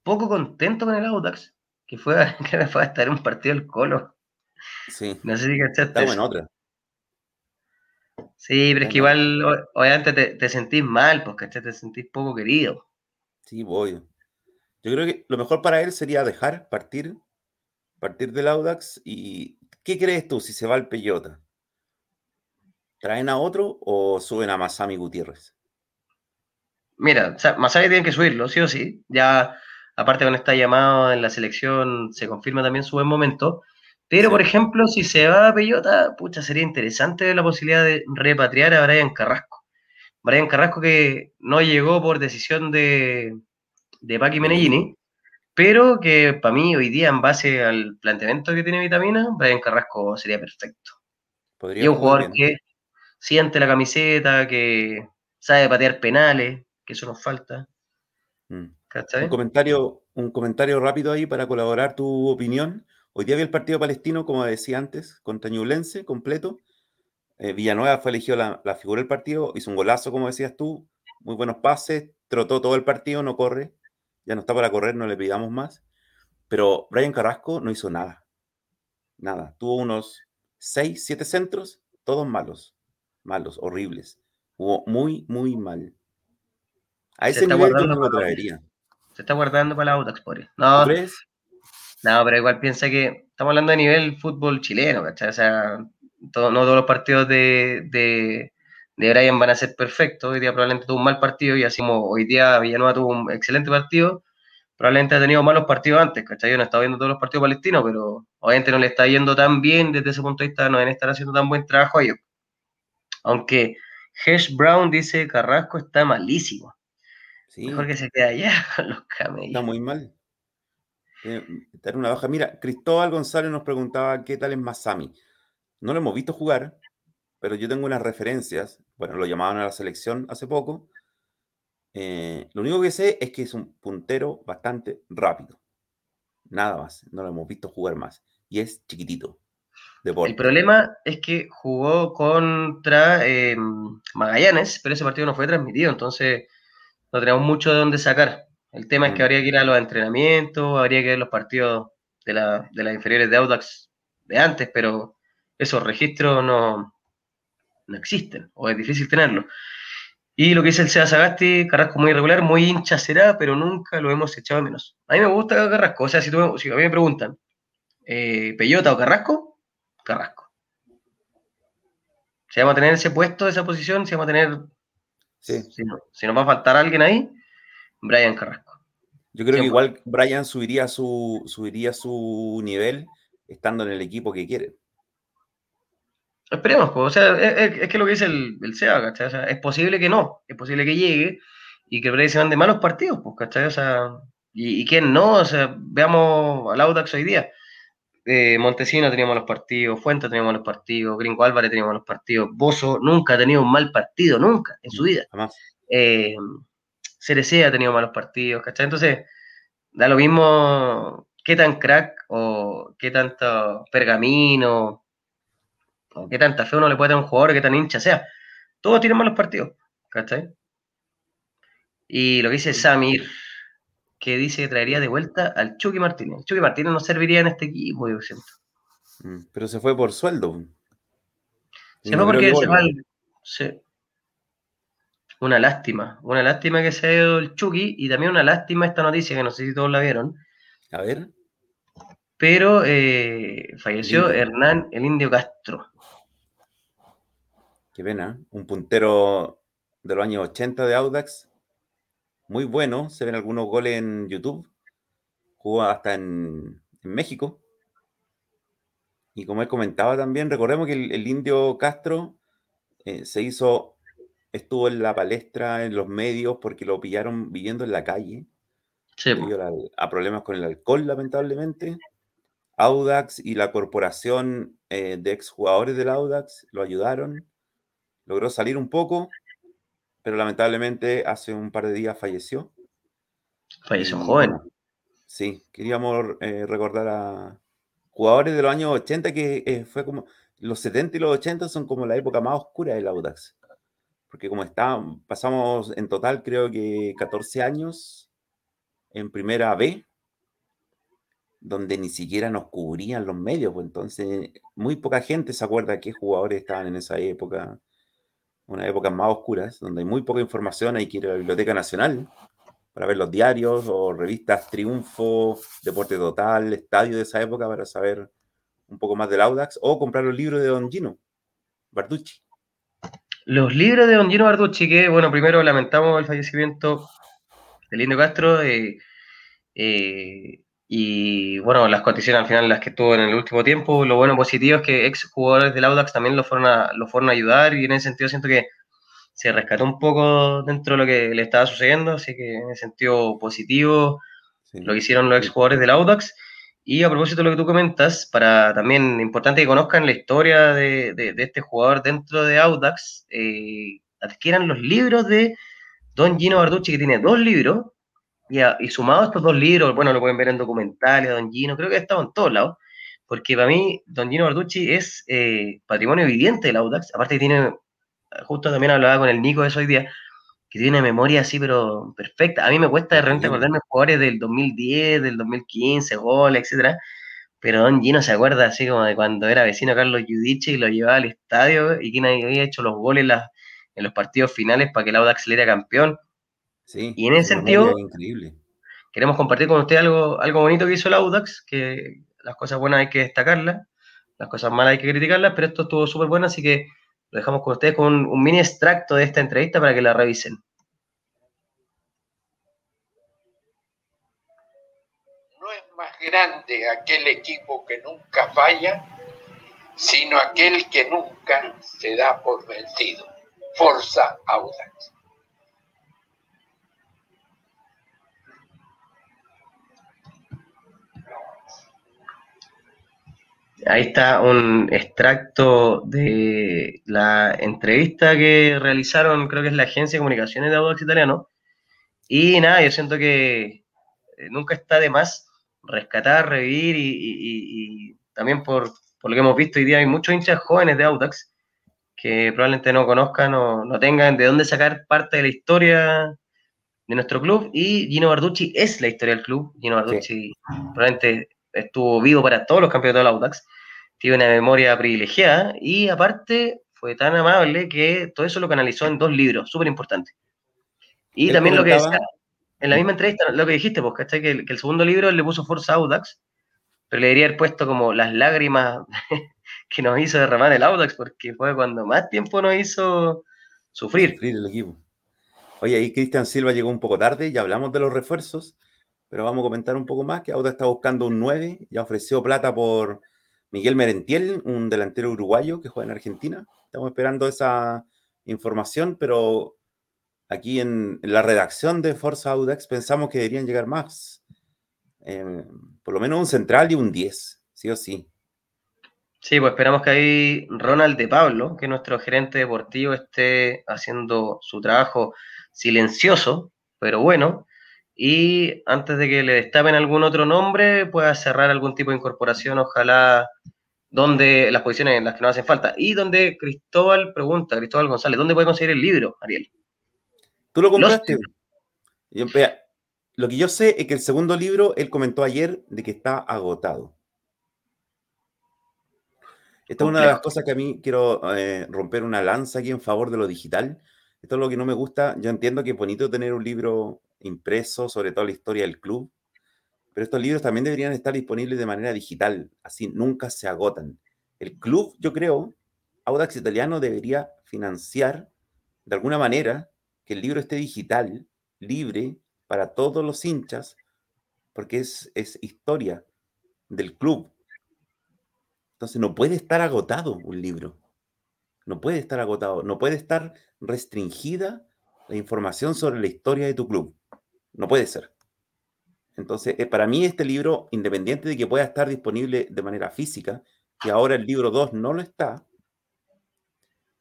S1: poco contento con el Audax, que fue, a, *laughs* que fue a estar en un partido del Colo.
S2: Sí.
S1: No sé si cachaste.
S2: Estamos en otra.
S1: Sí, pero es que igual, obviamente te, te sentís mal, porque te sentís poco querido.
S2: Sí, voy. Yo creo que lo mejor para él sería dejar partir, partir del Audax y ¿Qué crees tú si se va el Peyota? ¿Traen a otro o suben a Masami Gutiérrez?
S1: Mira, o Masami tiene que subirlo, sí o sí. Ya, aparte con esta llamada en la selección, se confirma también su buen momento. Pero, por ejemplo, si se va a Peyota, pucha, sería interesante la posibilidad de repatriar a Brian Carrasco. Brian Carrasco que no llegó por decisión de, de Paqui Menellini, pero que para mí hoy día, en base al planteamiento que tiene Vitamina, Brian Carrasco sería perfecto. y un jugador que siente la camiseta, que sabe patear penales, que eso nos falta.
S2: Mm. Un comentario, un comentario rápido ahí para colaborar tu opinión. Hoy día vi el partido palestino, como decía antes, contra Ñublense, completo. Eh, Villanueva fue elegido la, la, figura del partido, hizo un golazo, como decías tú, muy buenos pases, trotó todo el partido, no corre ya no está para correr, no le pidamos más. Pero Brian Carrasco no hizo nada. Nada. Tuvo unos 6, 7 centros, todos malos. Malos, horribles. Jugó muy, muy mal. A ese nivel yo no lo traería.
S1: Se está guardando para la Audax, por No, no, pero igual piensa que estamos hablando de nivel fútbol chileno, ¿cachai? O sea, no todos los partidos de, de Brian van a ser perfectos. Hoy día probablemente tuvo un mal partido y así como hoy día Villanueva tuvo un excelente partido, probablemente ha tenido malos partidos antes, ¿cachai? Yo no he estado viendo todos los partidos palestinos, pero obviamente no le está yendo tan bien desde ese punto de vista, no deben estar haciendo tan buen trabajo a ellos. Aunque Hesh Brown dice Carrasco está malísimo. Mejor que se quede allá *laughs* con los camellos.
S2: Está muy mal. Tener una baja. Mira, Cristóbal González nos preguntaba qué tal es Masami. No lo hemos visto jugar, pero yo tengo unas referencias. Bueno, lo llamaban a la selección hace poco. Eh, lo único que sé es que es un puntero bastante rápido. Nada más. No lo hemos visto jugar más. Y es chiquitito.
S1: El problema es que jugó contra eh, Magallanes, pero ese partido no fue transmitido, entonces no tenemos mucho de dónde sacar. El tema es que mm. habría que ir a los entrenamientos, habría que ver los partidos de, la, de las inferiores de Audax de antes, pero esos registros no, no existen, o es difícil tenerlos. Y lo que dice el Seba Sagasti, Carrasco muy irregular, muy hincha será, pero nunca lo hemos echado menos. A mí me gusta Carrasco, o sea, si, tú, si a mí me preguntan, eh, ¿Peyota o Carrasco? Carrasco. Si vamos a tener ese puesto, esa posición, si vamos a tener... Si, nos va a faltar alguien ahí, Brian Carrasco.
S2: Yo creo que igual Brian subiría su, subiría su nivel estando en el equipo que quiere.
S1: Esperemos, pues, o sea, es, que lo que dice el, el SEA, es posible que no, es posible que llegue y que Brian se mande malos partidos, pues, ¿cachai? O sea, y, y quién no, o sea, veamos al Audax hoy día. Eh, Montesino teníamos los partidos, Fuentes teníamos los partidos, Gringo Álvarez teníamos los partidos, Bozo nunca ha tenido un mal partido, nunca, en su vida. Eh, Cerecea ha tenido malos partidos, ¿cachai? Entonces, da lo mismo qué tan crack o qué tanto pergamino o qué tanta fe uno le puede dar a un jugador, qué tan hincha sea. Todos tienen malos partidos, ¿cachai? Y lo que dice Samir, que dice que traería de vuelta al Chucky Martínez. El Chucky Martínez no serviría en este equipo, yo siento.
S2: Mm, pero se fue por sueldo.
S1: Se fue porque se va sí. Una lástima, una lástima que se ha ido el Chucky y también una lástima esta noticia que no sé si todos la vieron.
S2: A ver.
S1: Pero eh, falleció Hernán el Indio Castro.
S2: Qué pena, un puntero de los años 80 de Audax muy bueno. Se ven algunos goles en YouTube. Jugó hasta en, México. Y como él comentaba también, recordemos que el, indio Castro eh, se hizo, estuvo en la palestra, en los medios, porque lo pillaron viviendo en la calle. Sí. a, problemas con el alcohol, lamentablemente. Audax y la corporación eh, de exjugadores del Audax lo ayudaron. Logró salir un poco, pero lamentablemente hace un par de días falleció.
S1: Falleció joven.
S2: Sí, queríamos eh, recordar a jugadores de los años 80 que eh, fue como los 70 y los 80 son como la época más oscura del Audax. Porque como está, pasamos en total creo que 14 años en primera B, donde ni siquiera nos cubrían los medios, pues entonces muy poca gente se acuerda qué jugadores estaban en esa época una época más oscuras, donde hay muy poca información, hay que ir a la Biblioteca Nacional para ver los diarios o revistas Triunfo, Deporte Total, Estadio de esa época para saber un poco más del Audax, o comprar los libros de Don Gino Barducci.
S1: Los libros de Don Gino Barducci, que bueno, primero lamentamos el fallecimiento de Lindo Castro, eh, eh, y bueno, las condiciones al final las que tuvo en el último tiempo, lo bueno positivo es que ex jugadores del Audax también lo fueron a, lo fueron a ayudar y en ese sentido siento que se rescató un poco dentro de lo que le estaba sucediendo, así que en ese sentido positivo lo que hicieron los ex jugadores del Audax. Y a propósito de lo que tú comentas, para también importante que conozcan la historia de, de, este jugador dentro de Audax, eh, adquieran los libros de Don Gino Barducci, que tiene dos libros, y, sumado a estos dos libros, bueno, lo pueden ver en documentales, Don Gino, creo que ha estado en todos lados, porque para mí Don Gino Barducci es eh, patrimonio evidente del Audax, aparte que tiene, justo también hablaba con el Nico de eso hoy día, que tiene memoria así, pero perfecta. A mí me cuesta de repente acordarme jugadores del 2010, del 2015, goles, etcétera, pero Don Gino se acuerda así como de cuando era vecino Carlos Giudice y lo llevaba al estadio y quien había hecho los goles en los partidos finales para que el Audax le era campeón. Y en ese sentido, queremos compartir con usted algo, algo bonito que hizo el Audax, que las cosas buenas hay que destacarlas, las cosas malas hay que criticarlas, pero esto estuvo súper bueno, así que lo dejamos con ustedes con un, mini extracto de esta entrevista para que la revisen.
S3: No es más grande aquel equipo que nunca falla, sino aquel que nunca se da por vencido. Forza Audax.
S1: Ahí está un extracto de la entrevista que realizaron, creo que es la agencia de comunicaciones de Audax Italiano. Y nada, yo siento que eh, nunca está de más rescatar, revivir y, también por, por, lo que hemos visto hoy día hay muchos hinchas jóvenes de Audax que probablemente no conozcan o no tengan de dónde sacar parte de la historia de nuestro club y Gino Barducci es la historia del club. Gino Barducci probablemente estuvo vivo para todos los campeonatos del Audax, tiene una memoria privilegiada y aparte fue tan amable que todo eso lo canalizó en dos libros, súper importantes. Y también lo que decía, en la misma entrevista, lo que dijiste, pues, ¿cachai? Que, que el segundo libro le puso Forza Audax, pero le debería haber puesto como las lágrimas *laughs* que nos hizo derramar el Audax, porque fue cuando más tiempo nos hizo sufrir.
S2: Sufrir el equipo. Oye, ahí Cristian Silva llegó un poco tarde, ya hablamos de los refuerzos, pero vamos a comentar un poco más que Audax está buscando un 9, ya ofreció plata por Miguel Merentiel, un delantero uruguayo que juega en Argentina. Estamos esperando esa información, pero aquí en, la redacción de Forza Audax pensamos que deberían llegar más. Eh, por lo menos un central y un 10, sí o sí.
S1: Sí, pues esperamos que ahí Ronald de Pablo, que nuestro gerente deportivo, esté haciendo su trabajo silencioso, pero bueno, y antes de que le destapen algún otro nombre, pueda cerrar algún tipo de incorporación, ojalá donde las posiciones en las que no hacen falta. Y donde Cristóbal pregunta, Cristóbal González, ¿dónde puede conseguir el libro, Ariel?
S2: ¿Tú lo compraste? lo que yo sé es que el segundo libro, él comentó ayer de que está agotado. Esta es una de las cosas que a mí quiero eh, romper una lanza aquí en favor de lo digital. Esto es lo que no me gusta. Yo entiendo que es bonito tener un libro impreso sobre toda la historia del club, pero estos libros también deberían estar disponibles de manera digital, así nunca se agotan. El club, yo creo, Audax Italiano debería financiar de alguna manera que el libro esté digital, libre para todos los hinchas, porque es, es historia del club. Entonces no puede estar agotado un libro. No puede estar agotado. No puede estar restringida la información sobre la historia de tu club. No puede ser. Entonces, eh, para mí este libro, independiente de que pueda estar disponible de manera física, que ahora el libro 2 no lo está,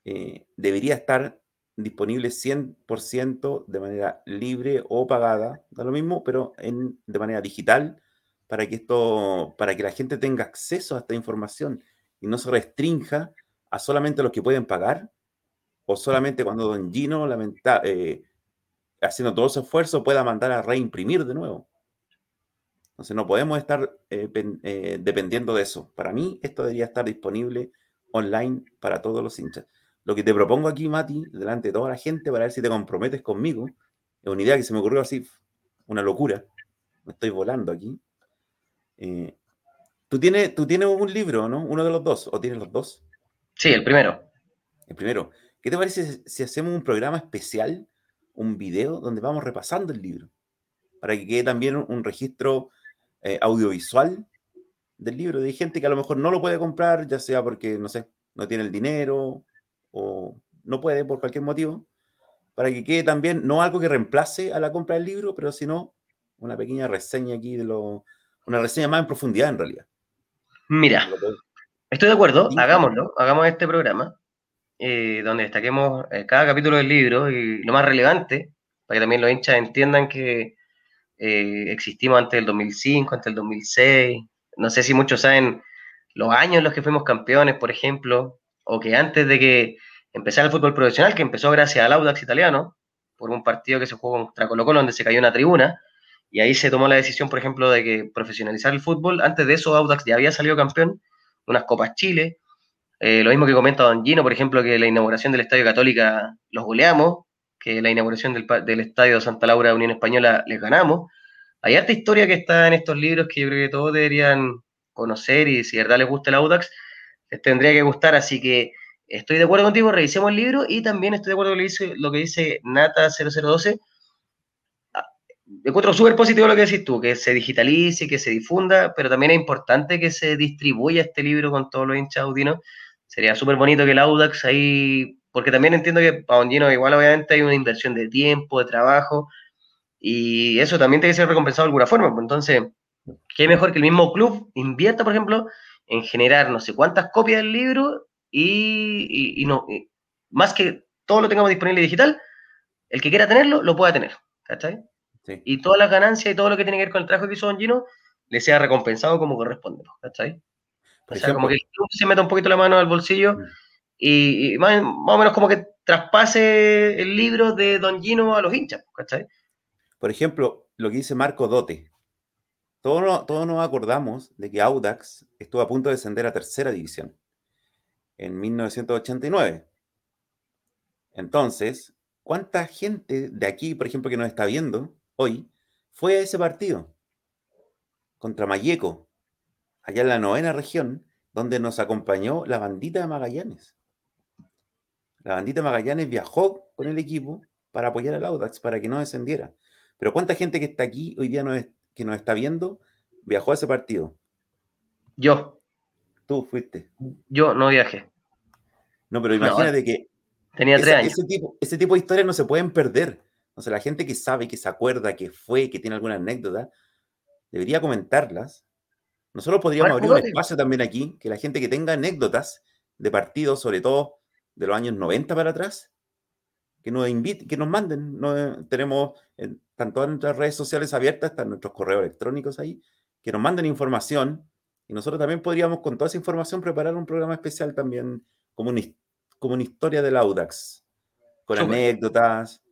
S2: eh, debería estar disponible 100% de manera libre o pagada, da lo mismo, pero en, de manera digital, para que esto, para que la gente tenga acceso a esta información y no se restrinja a solamente los que pueden pagar o solamente cuando Don Gino, eh, haciendo todo su esfuerzo, pueda mandar a reimprimir de nuevo. Entonces no podemos estar eh, eh, dependiendo de eso. Para mí esto debería estar disponible online para todos los hinchas. Lo que te propongo aquí, Mati, delante de toda la gente, para ver si te comprometes conmigo, es una idea que se me ocurrió así, una locura. Me estoy volando aquí. ¿tú, tienes, tú tienes un libro, ¿no? Uno de los dos, ¿o tienes los dos?
S1: Sí, el primero.
S2: El primero. ¿Qué te parece si hacemos un programa especial, un video, donde vamos repasando el libro? Para que quede también un registro eh, audiovisual del libro. De gente que a lo mejor no lo puede comprar, ya sea porque, no sé, no tiene el dinero o no puede por cualquier motivo, para que quede también no algo que reemplace a la compra del libro, pero sino una pequeña reseña aquí de lo, una reseña más en profundidad en realidad.
S1: Mira, estoy de acuerdo, hagámoslo, hagamos este programa, eh, donde destaquemos eh, cada capítulo del libro y lo más relevante, para que también los hinchas entiendan que eh, existimos antes del 2005, antes del 2006, no sé si muchos saben los años en los que fuimos campeones, por ejemplo, o que antes de que empezara el fútbol profesional, que empezó gracias al Audax italiano, por un partido que se jugó contra Colo Colo, donde se cayó una tribuna, y ahí se tomó la decisión, por ejemplo, de que profesionalizar el fútbol. Antes de eso, Audax ya había salido campeón, unas Copas Chile. Eh, lo mismo que comenta Don Gino, por ejemplo, que la inauguración del Estadio Católica los goleamos, que la inauguración del, del Estadio Santa Laura de Unión Española les ganamos. Hay harta historia que está en estos libros que yo creo que todos deberían conocer y si de verdad les gusta el Audax, les tendría que gustar, así que estoy de acuerdo contigo, revisemos el libro y también estoy de acuerdo con lo que dice, Nata 0012. Ah, encuentro súper positivo lo que decís tú, que se digitalice, que se difunda, pero también es importante que se distribuya este libro con todos los hinchas audinos. Sería súper bonito que el Audax ahí, porque también entiendo que para Ondino igual obviamente hay una inversión de tiempo, de trabajo, y eso también tiene que ser recompensado de alguna forma. Pues entonces, ¿qué mejor que el mismo club invierta, por ejemplo, en generar no sé cuántas copias del libro y, no, más que todo lo tengamos disponible digital, el que quiera tenerlo, lo pueda tener, ¿cachai? Y todas las ganancias y todo lo que tiene que ver con el trabajo que hizo Don Gino, le sea recompensado como corresponde, ¿cachai? o sea, como que se meta un poquito la mano al bolsillo mm. y, más, o menos como que traspase el libro de Don Gino a los hinchas, ¿cachai?
S2: Por ejemplo, lo que dice Marco Dote. Todos, todos nos acordamos de que Audax estuvo a punto de descender a tercera división en 1989. Entonces, ¿cuánta gente de aquí, por ejemplo, que nos está viendo hoy, fue a ese partido contra Mayeco, allá en la novena región, donde nos acompañó la bandita de Magallanes? La bandita de Magallanes viajó con el equipo para apoyar al Audax, para que no descendiera. Pero ¿cuánta gente que está aquí hoy día que nos está viendo viajó a ese partido?
S1: Yo.
S2: Tú fuiste.
S1: Yo no viajé.
S2: No, pero imagínate que.
S1: Tenía tres años.
S2: Ese tipo, ese tipo de historias no se pueden perder. O sea, la gente que sabe, que se acuerda, que fue, que tiene alguna anécdota, debería comentarlas. Nosotros podríamos abrir un espacio también aquí, que la gente que tenga anécdotas de partidos, sobre todo de los años 90 para atrás, que nos inviten, que nos manden. No, tenemos, están todas nuestras redes sociales abiertas, están nuestros correos electrónicos ahí, que nos manden información y nosotros también podríamos con toda esa información preparar un programa especial también como una, como una historia del Audax, con anécdotas,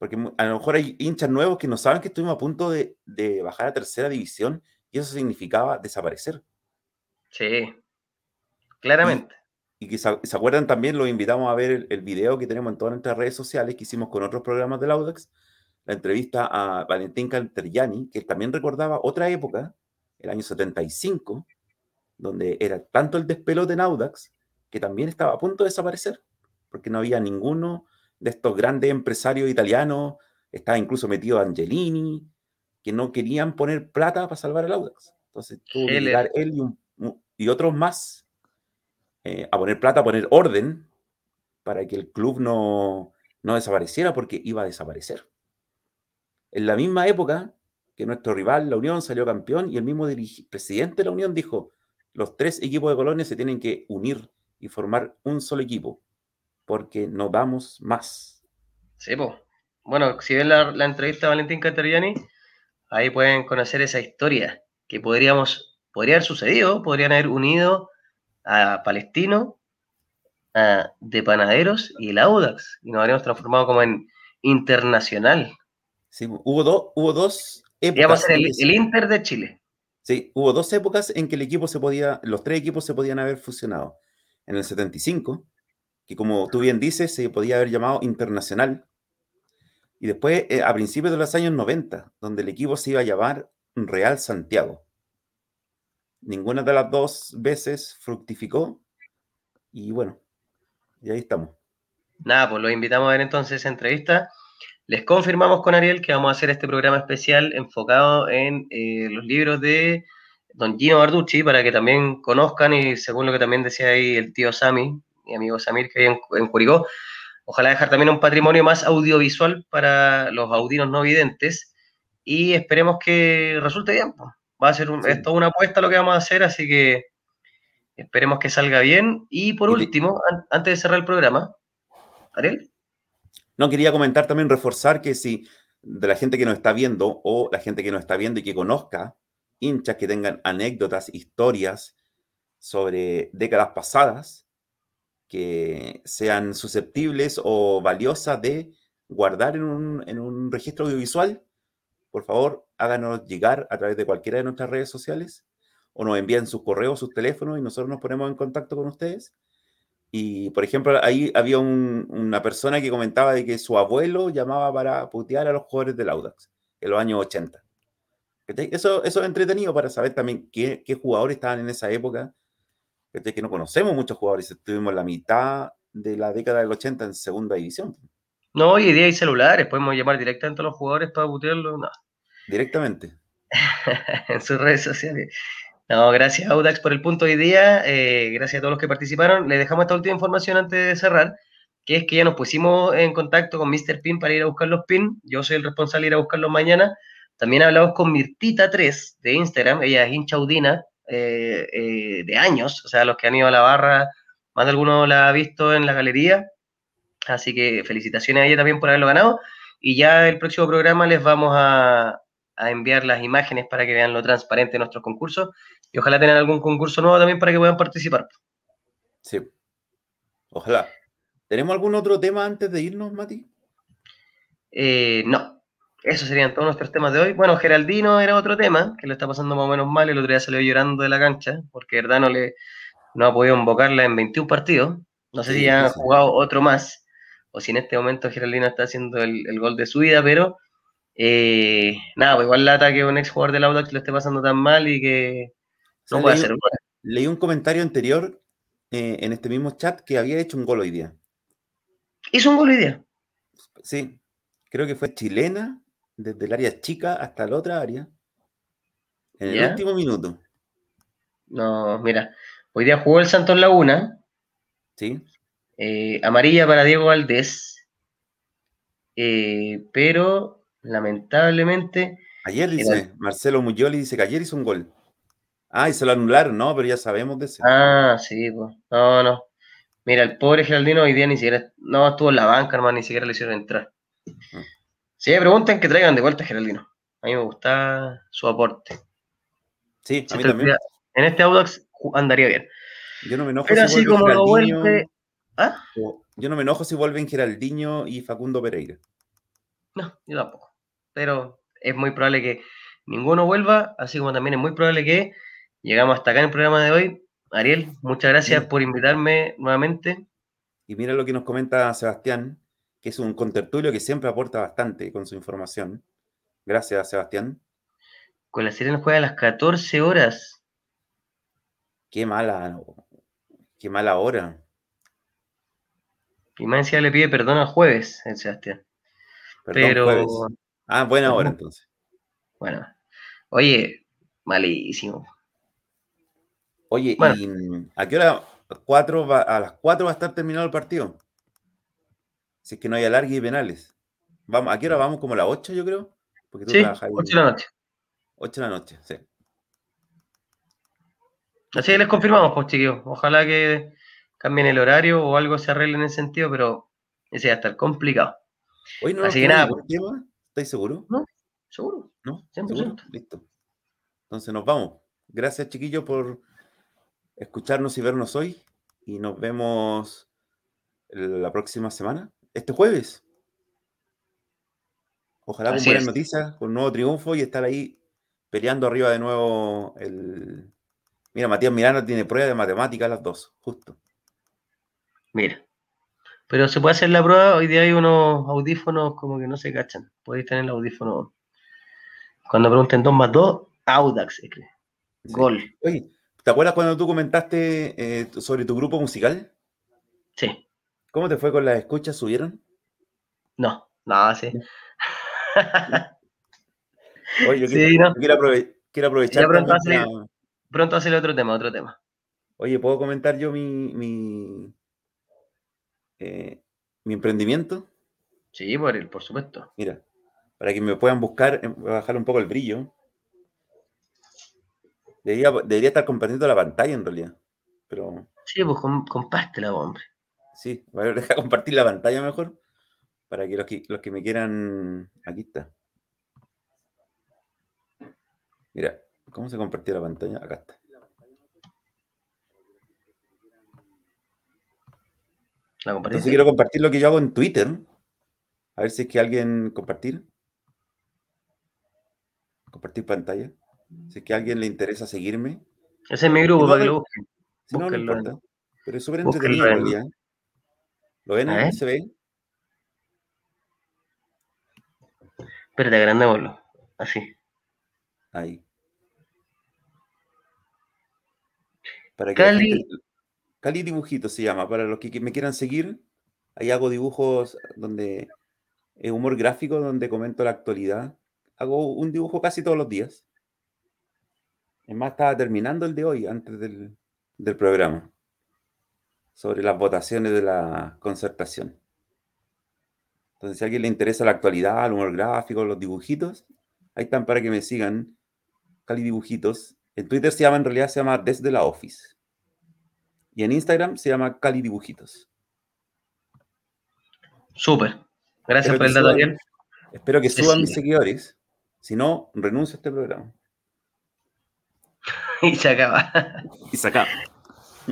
S2: porque a lo mejor hay hinchas nuevos que no saben que estuvimos a punto de, de bajar a tercera división y eso significaba desaparecer.
S1: Sí, claramente.
S2: Y, que se, acuerdan también, los invitamos a ver el, el, video que tenemos en todas nuestras redes sociales que hicimos con otros programas del Audax, la entrevista a Valentín Canteriani, que también recordaba otra época, el año 75, donde era tanto el despelote en Audax que también estaba a punto de desaparecer, porque no había ninguno de estos grandes empresarios italianos, estaba incluso metido Angelini, que no querían poner plata para salvar el Audax. Entonces tuvo que llegar él y, otros más eh, a poner plata, a poner orden para que el club no, no desapareciera, porque iba a desaparecer. En la misma época que nuestro rival, la Unión, salió campeón y el mismo presidente de la Unión dijo, los tres equipos de Colonia se tienen que unir y formar un solo equipo, porque no vamos más.
S1: Sí, pues. Bueno, si ven la, entrevista de Valentín Cateriani, ahí pueden conocer esa historia que podríamos, podría haber sucedido, podrían haber unido a Palestino, a de Panaderos y el Audax, y nos habríamos transformado como en internacional.
S2: Sí, hubo, dos hubo dos
S1: épocas. el, el Inter de Chile.
S2: Sí, hubo dos épocas en que el equipo se podía, los tres equipos se podían haber fusionado. En el 75, que como tú bien dices, se podía haber llamado Internacional. Y después, eh, a principios de los años 90, donde el equipo se iba a llamar Real Santiago. Ninguna de las dos veces fructificó. Y bueno, y ahí estamos.
S1: Nada, pues lo invitamos a ver entonces esa entrevista. Les confirmamos con Ariel que vamos a hacer este programa especial enfocado en eh, los libros de don Gino Barducci para que también conozcan y según lo que también decía ahí el tío Sami, mi amigo Samir que hay en, en Curicó, ojalá dejar también un patrimonio más audiovisual para los audinos no videntes y esperemos que resulte bien. Va a ser un, esto una apuesta lo que vamos a hacer, así que esperemos que salga bien. Y por último, antes de cerrar el programa, Ariel.
S2: No, quería comentar también, reforzar que si de la gente que nos está viendo o la gente que nos está viendo y que conozca hinchas que tengan anécdotas, historias sobre décadas pasadas, que sean susceptibles o valiosas de guardar en un, en un registro audiovisual, por favor, háganos llegar a través de cualquiera de nuestras redes sociales o nos envíen sus correos, sus teléfonos y nosotros nos ponemos en contacto con ustedes y, por ejemplo, ahí había una persona que comentaba de que su abuelo llamaba para putear a los jugadores del Audax en los años 80. Eso, eso es entretenido para saber también qué, qué jugadores estaban en esa época. Que no conocemos muchos jugadores, estuvimos la mitad de la década del 80 en segunda división.
S1: No, hoy día hay celulares, podemos llamar directamente a los jugadores para putearlos. No.
S2: Directamente. *laughs*
S1: en sus redes sociales. No, gracias Audax por el punto de hoy día, eh, gracias a todos los que participaron. Les dejamos esta última información antes de cerrar, que es que ya nos pusimos en contacto con Mr. Pin para ir a buscar los pin. Yo soy el responsable de ir a buscarlos mañana. También hablamos con Mirtita3 de Instagram, ella es hincha eh, eh, de años, o sea, los que han ido a la barra, más de alguno la ha visto en la galería, así que felicitaciones a ella también por haberlo ganado, y ya el próximo programa les vamos a, a enviar las imágenes para que vean lo transparente de nuestros concursos, y ojalá tengan algún concurso nuevo también para que puedan participar.
S2: Sí, ojalá. ¿Tenemos algún otro tema antes de irnos, Mati?
S1: Eh, no, esos serían todos nuestros temas de hoy. Bueno, Geraldino era otro tema, que lo está pasando más o menos mal. El otro día salió llorando de la cancha, porque verdad no, le, no ha podido invocarla en 21 partidos. No sé si ya ha jugado otro más, o si en este momento Geraldino está haciendo el, gol de su vida, pero eh, nada, pues igual lata que un ex jugador del Audax lo esté pasando tan mal y que no puede hacer
S2: Leí un comentario anterior eh, en este mismo chat que había hecho un gol hoy día.
S1: Hizo un gol hoy día.
S2: Sí, creo que fue chilena, desde el área chica hasta la otra área, en el último minuto.
S1: No, mira, hoy día jugó el Santos Laguna.
S2: Sí.
S1: Eh, amarilla para Diego Valdés. Eh, pero lamentablemente.
S2: Ayer dice, Marcelo Muyoli dice que ayer hizo un gol. Ah, y se lo anularon, ¿no? Pero ya sabemos de eso.
S1: Ah, sí, pues. No, no. Mira, el pobre Geraldino hoy día ni siquiera, no estuvo en la banca, hermano, ni siquiera le hicieron entrar. Ah. Si me preguntan que traigan de vuelta a Geraldino. A mí me gusta su aporte.
S2: Sí, a mí también.
S1: En este Audax andaría bien.
S2: Yo no me enojo
S1: Pero si así como lo vuelve... ¿Ah?
S2: Yo no me enojo si vuelven Geraldinho y Facundo Pereira.
S1: No, yo tampoco. Pero es muy probable que ninguno vuelva, así como también es muy probable que llegamos hasta acá en el programa de hoy Ariel, muchas gracias por invitarme nuevamente.
S2: Y mira lo que nos comenta Sebastián, que es un contertulio que siempre aporta bastante con su información. Gracias, Sebastián.
S1: Con la Sirena juega a las 14 horas.
S2: Qué mala, qué mala hora.
S1: Y más le pide perdón al jueves, el Sebastián. Pero.
S2: Ah, buena hora entonces.
S1: Bueno. Oye, malísimo.
S2: Oye, ¿y a qué hora? Cuatro a las 4 va a estar terminado el partido. Si es que no hay alargue y penales. Vamos, ¿A qué hora vamos? Como a las 8, yo creo.
S1: Porque tú sí, 8 de la noche.
S2: 8 de la noche, sí.
S1: Así que les confirmamos, pues chiquillos. Ojalá que cambien el horario o algo se arregle en ese sentido, pero ese va a estar complicado.
S2: Hoy no Así que nada. Pues. ¿Estáis seguros?
S1: No, seguro.
S2: ¿No? 100%. Listo. Entonces nos vamos. Gracias, chiquillos, por escucharnos y vernos hoy. Y nos vemos la próxima semana, este jueves. Ojalá con buenas noticias, con un nuevo triunfo y estar ahí peleando arriba de nuevo el... Mira, Matías Miranda tiene prueba de matemáticas las dos, justo.
S1: Mira. Pero se puede hacer la prueba, hoy día hay unos audífonos como que no se cachan. Podéis tener el audífono. Cuando pregunten 2 más 2, Audax, Gol.
S2: Oye, ¿Te acuerdas cuando tú comentaste eh, sobre tu grupo musical?
S1: Sí.
S2: ¿Cómo te fue con las escuchas? ¿Subieron?
S1: No, nada, sí. *laughs*
S2: Oye, yo quiero, quiero, aprovechar.
S1: pronto, hacer, pronto hacer otro tema, otro tema.
S2: Oye, ¿puedo comentar yo mi, mi, eh, mi emprendimiento?
S1: Sí, por, por supuesto.
S2: Mira, para que me puedan buscar, em, voy a bajar un poco el brillo. Debería, estar compartiendo la pantalla en realidad. Pero...
S1: Sí, pues compártela, hombre.
S2: Sí, voy a *laughs* dejar compartir la pantalla mejor. Para que los, que los que me quieran. Aquí está. Mira, ¿cómo se compartió la pantalla? Acá está. ¿La Entonces quiero compartir lo que yo hago en Twitter. A ver si es que alguien compartir. Compartir pantalla. Si es que a alguien le interesa seguirme.
S1: Ese es mi grupo, para que lo busquen.
S2: no, no importa. Pero es súper entretenido el día. ¿Lo ven? ¿Eh? ¿Se ve?
S1: Espérate, agrandémoslo. Así.
S2: Ahí. Para
S1: que Cali.
S2: Cali Dibujitos se llama. Para los que me quieran seguir, ahí hago dibujos donde. Es humor gráfico donde comento la actualidad. Hago un dibujo casi todos los días. Es más, estaba terminando el de hoy, antes del, programa, sobre las votaciones de la concertación. Entonces, si a alguien le interesa la actualidad, el humor gráfico, los dibujitos, ahí están para que me sigan. Cali Dibujitos En Twitter se llama, en realidad se llama Desde la Office. Y en Instagram se llama Cali Dibujitos.
S1: Súper. Gracias
S2: Espero
S1: por el dato, Ariel.
S2: Espero que
S1: Se
S2: suban mis seguidores. Si no, renuncio a este programa. *laughs*
S1: Y se acaba.
S2: Y saca.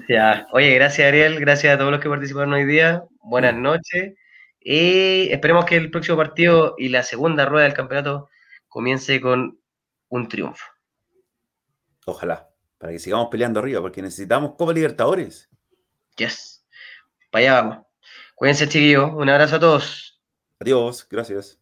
S1: Ya. Oye, gracias Ariel, gracias a todos los que participaron hoy día. Buenas
S2: Mm.
S1: noches. Y esperemos que el próximo partido y la segunda rueda del campeonato comience con un triunfo.
S2: Ojalá. Para que sigamos peleando arriba, porque necesitamos Copa Libertadores.
S1: Yes. Para allá vamos. Cuídense, chiquillos. Un abrazo a todos.
S2: Adiós. Gracias.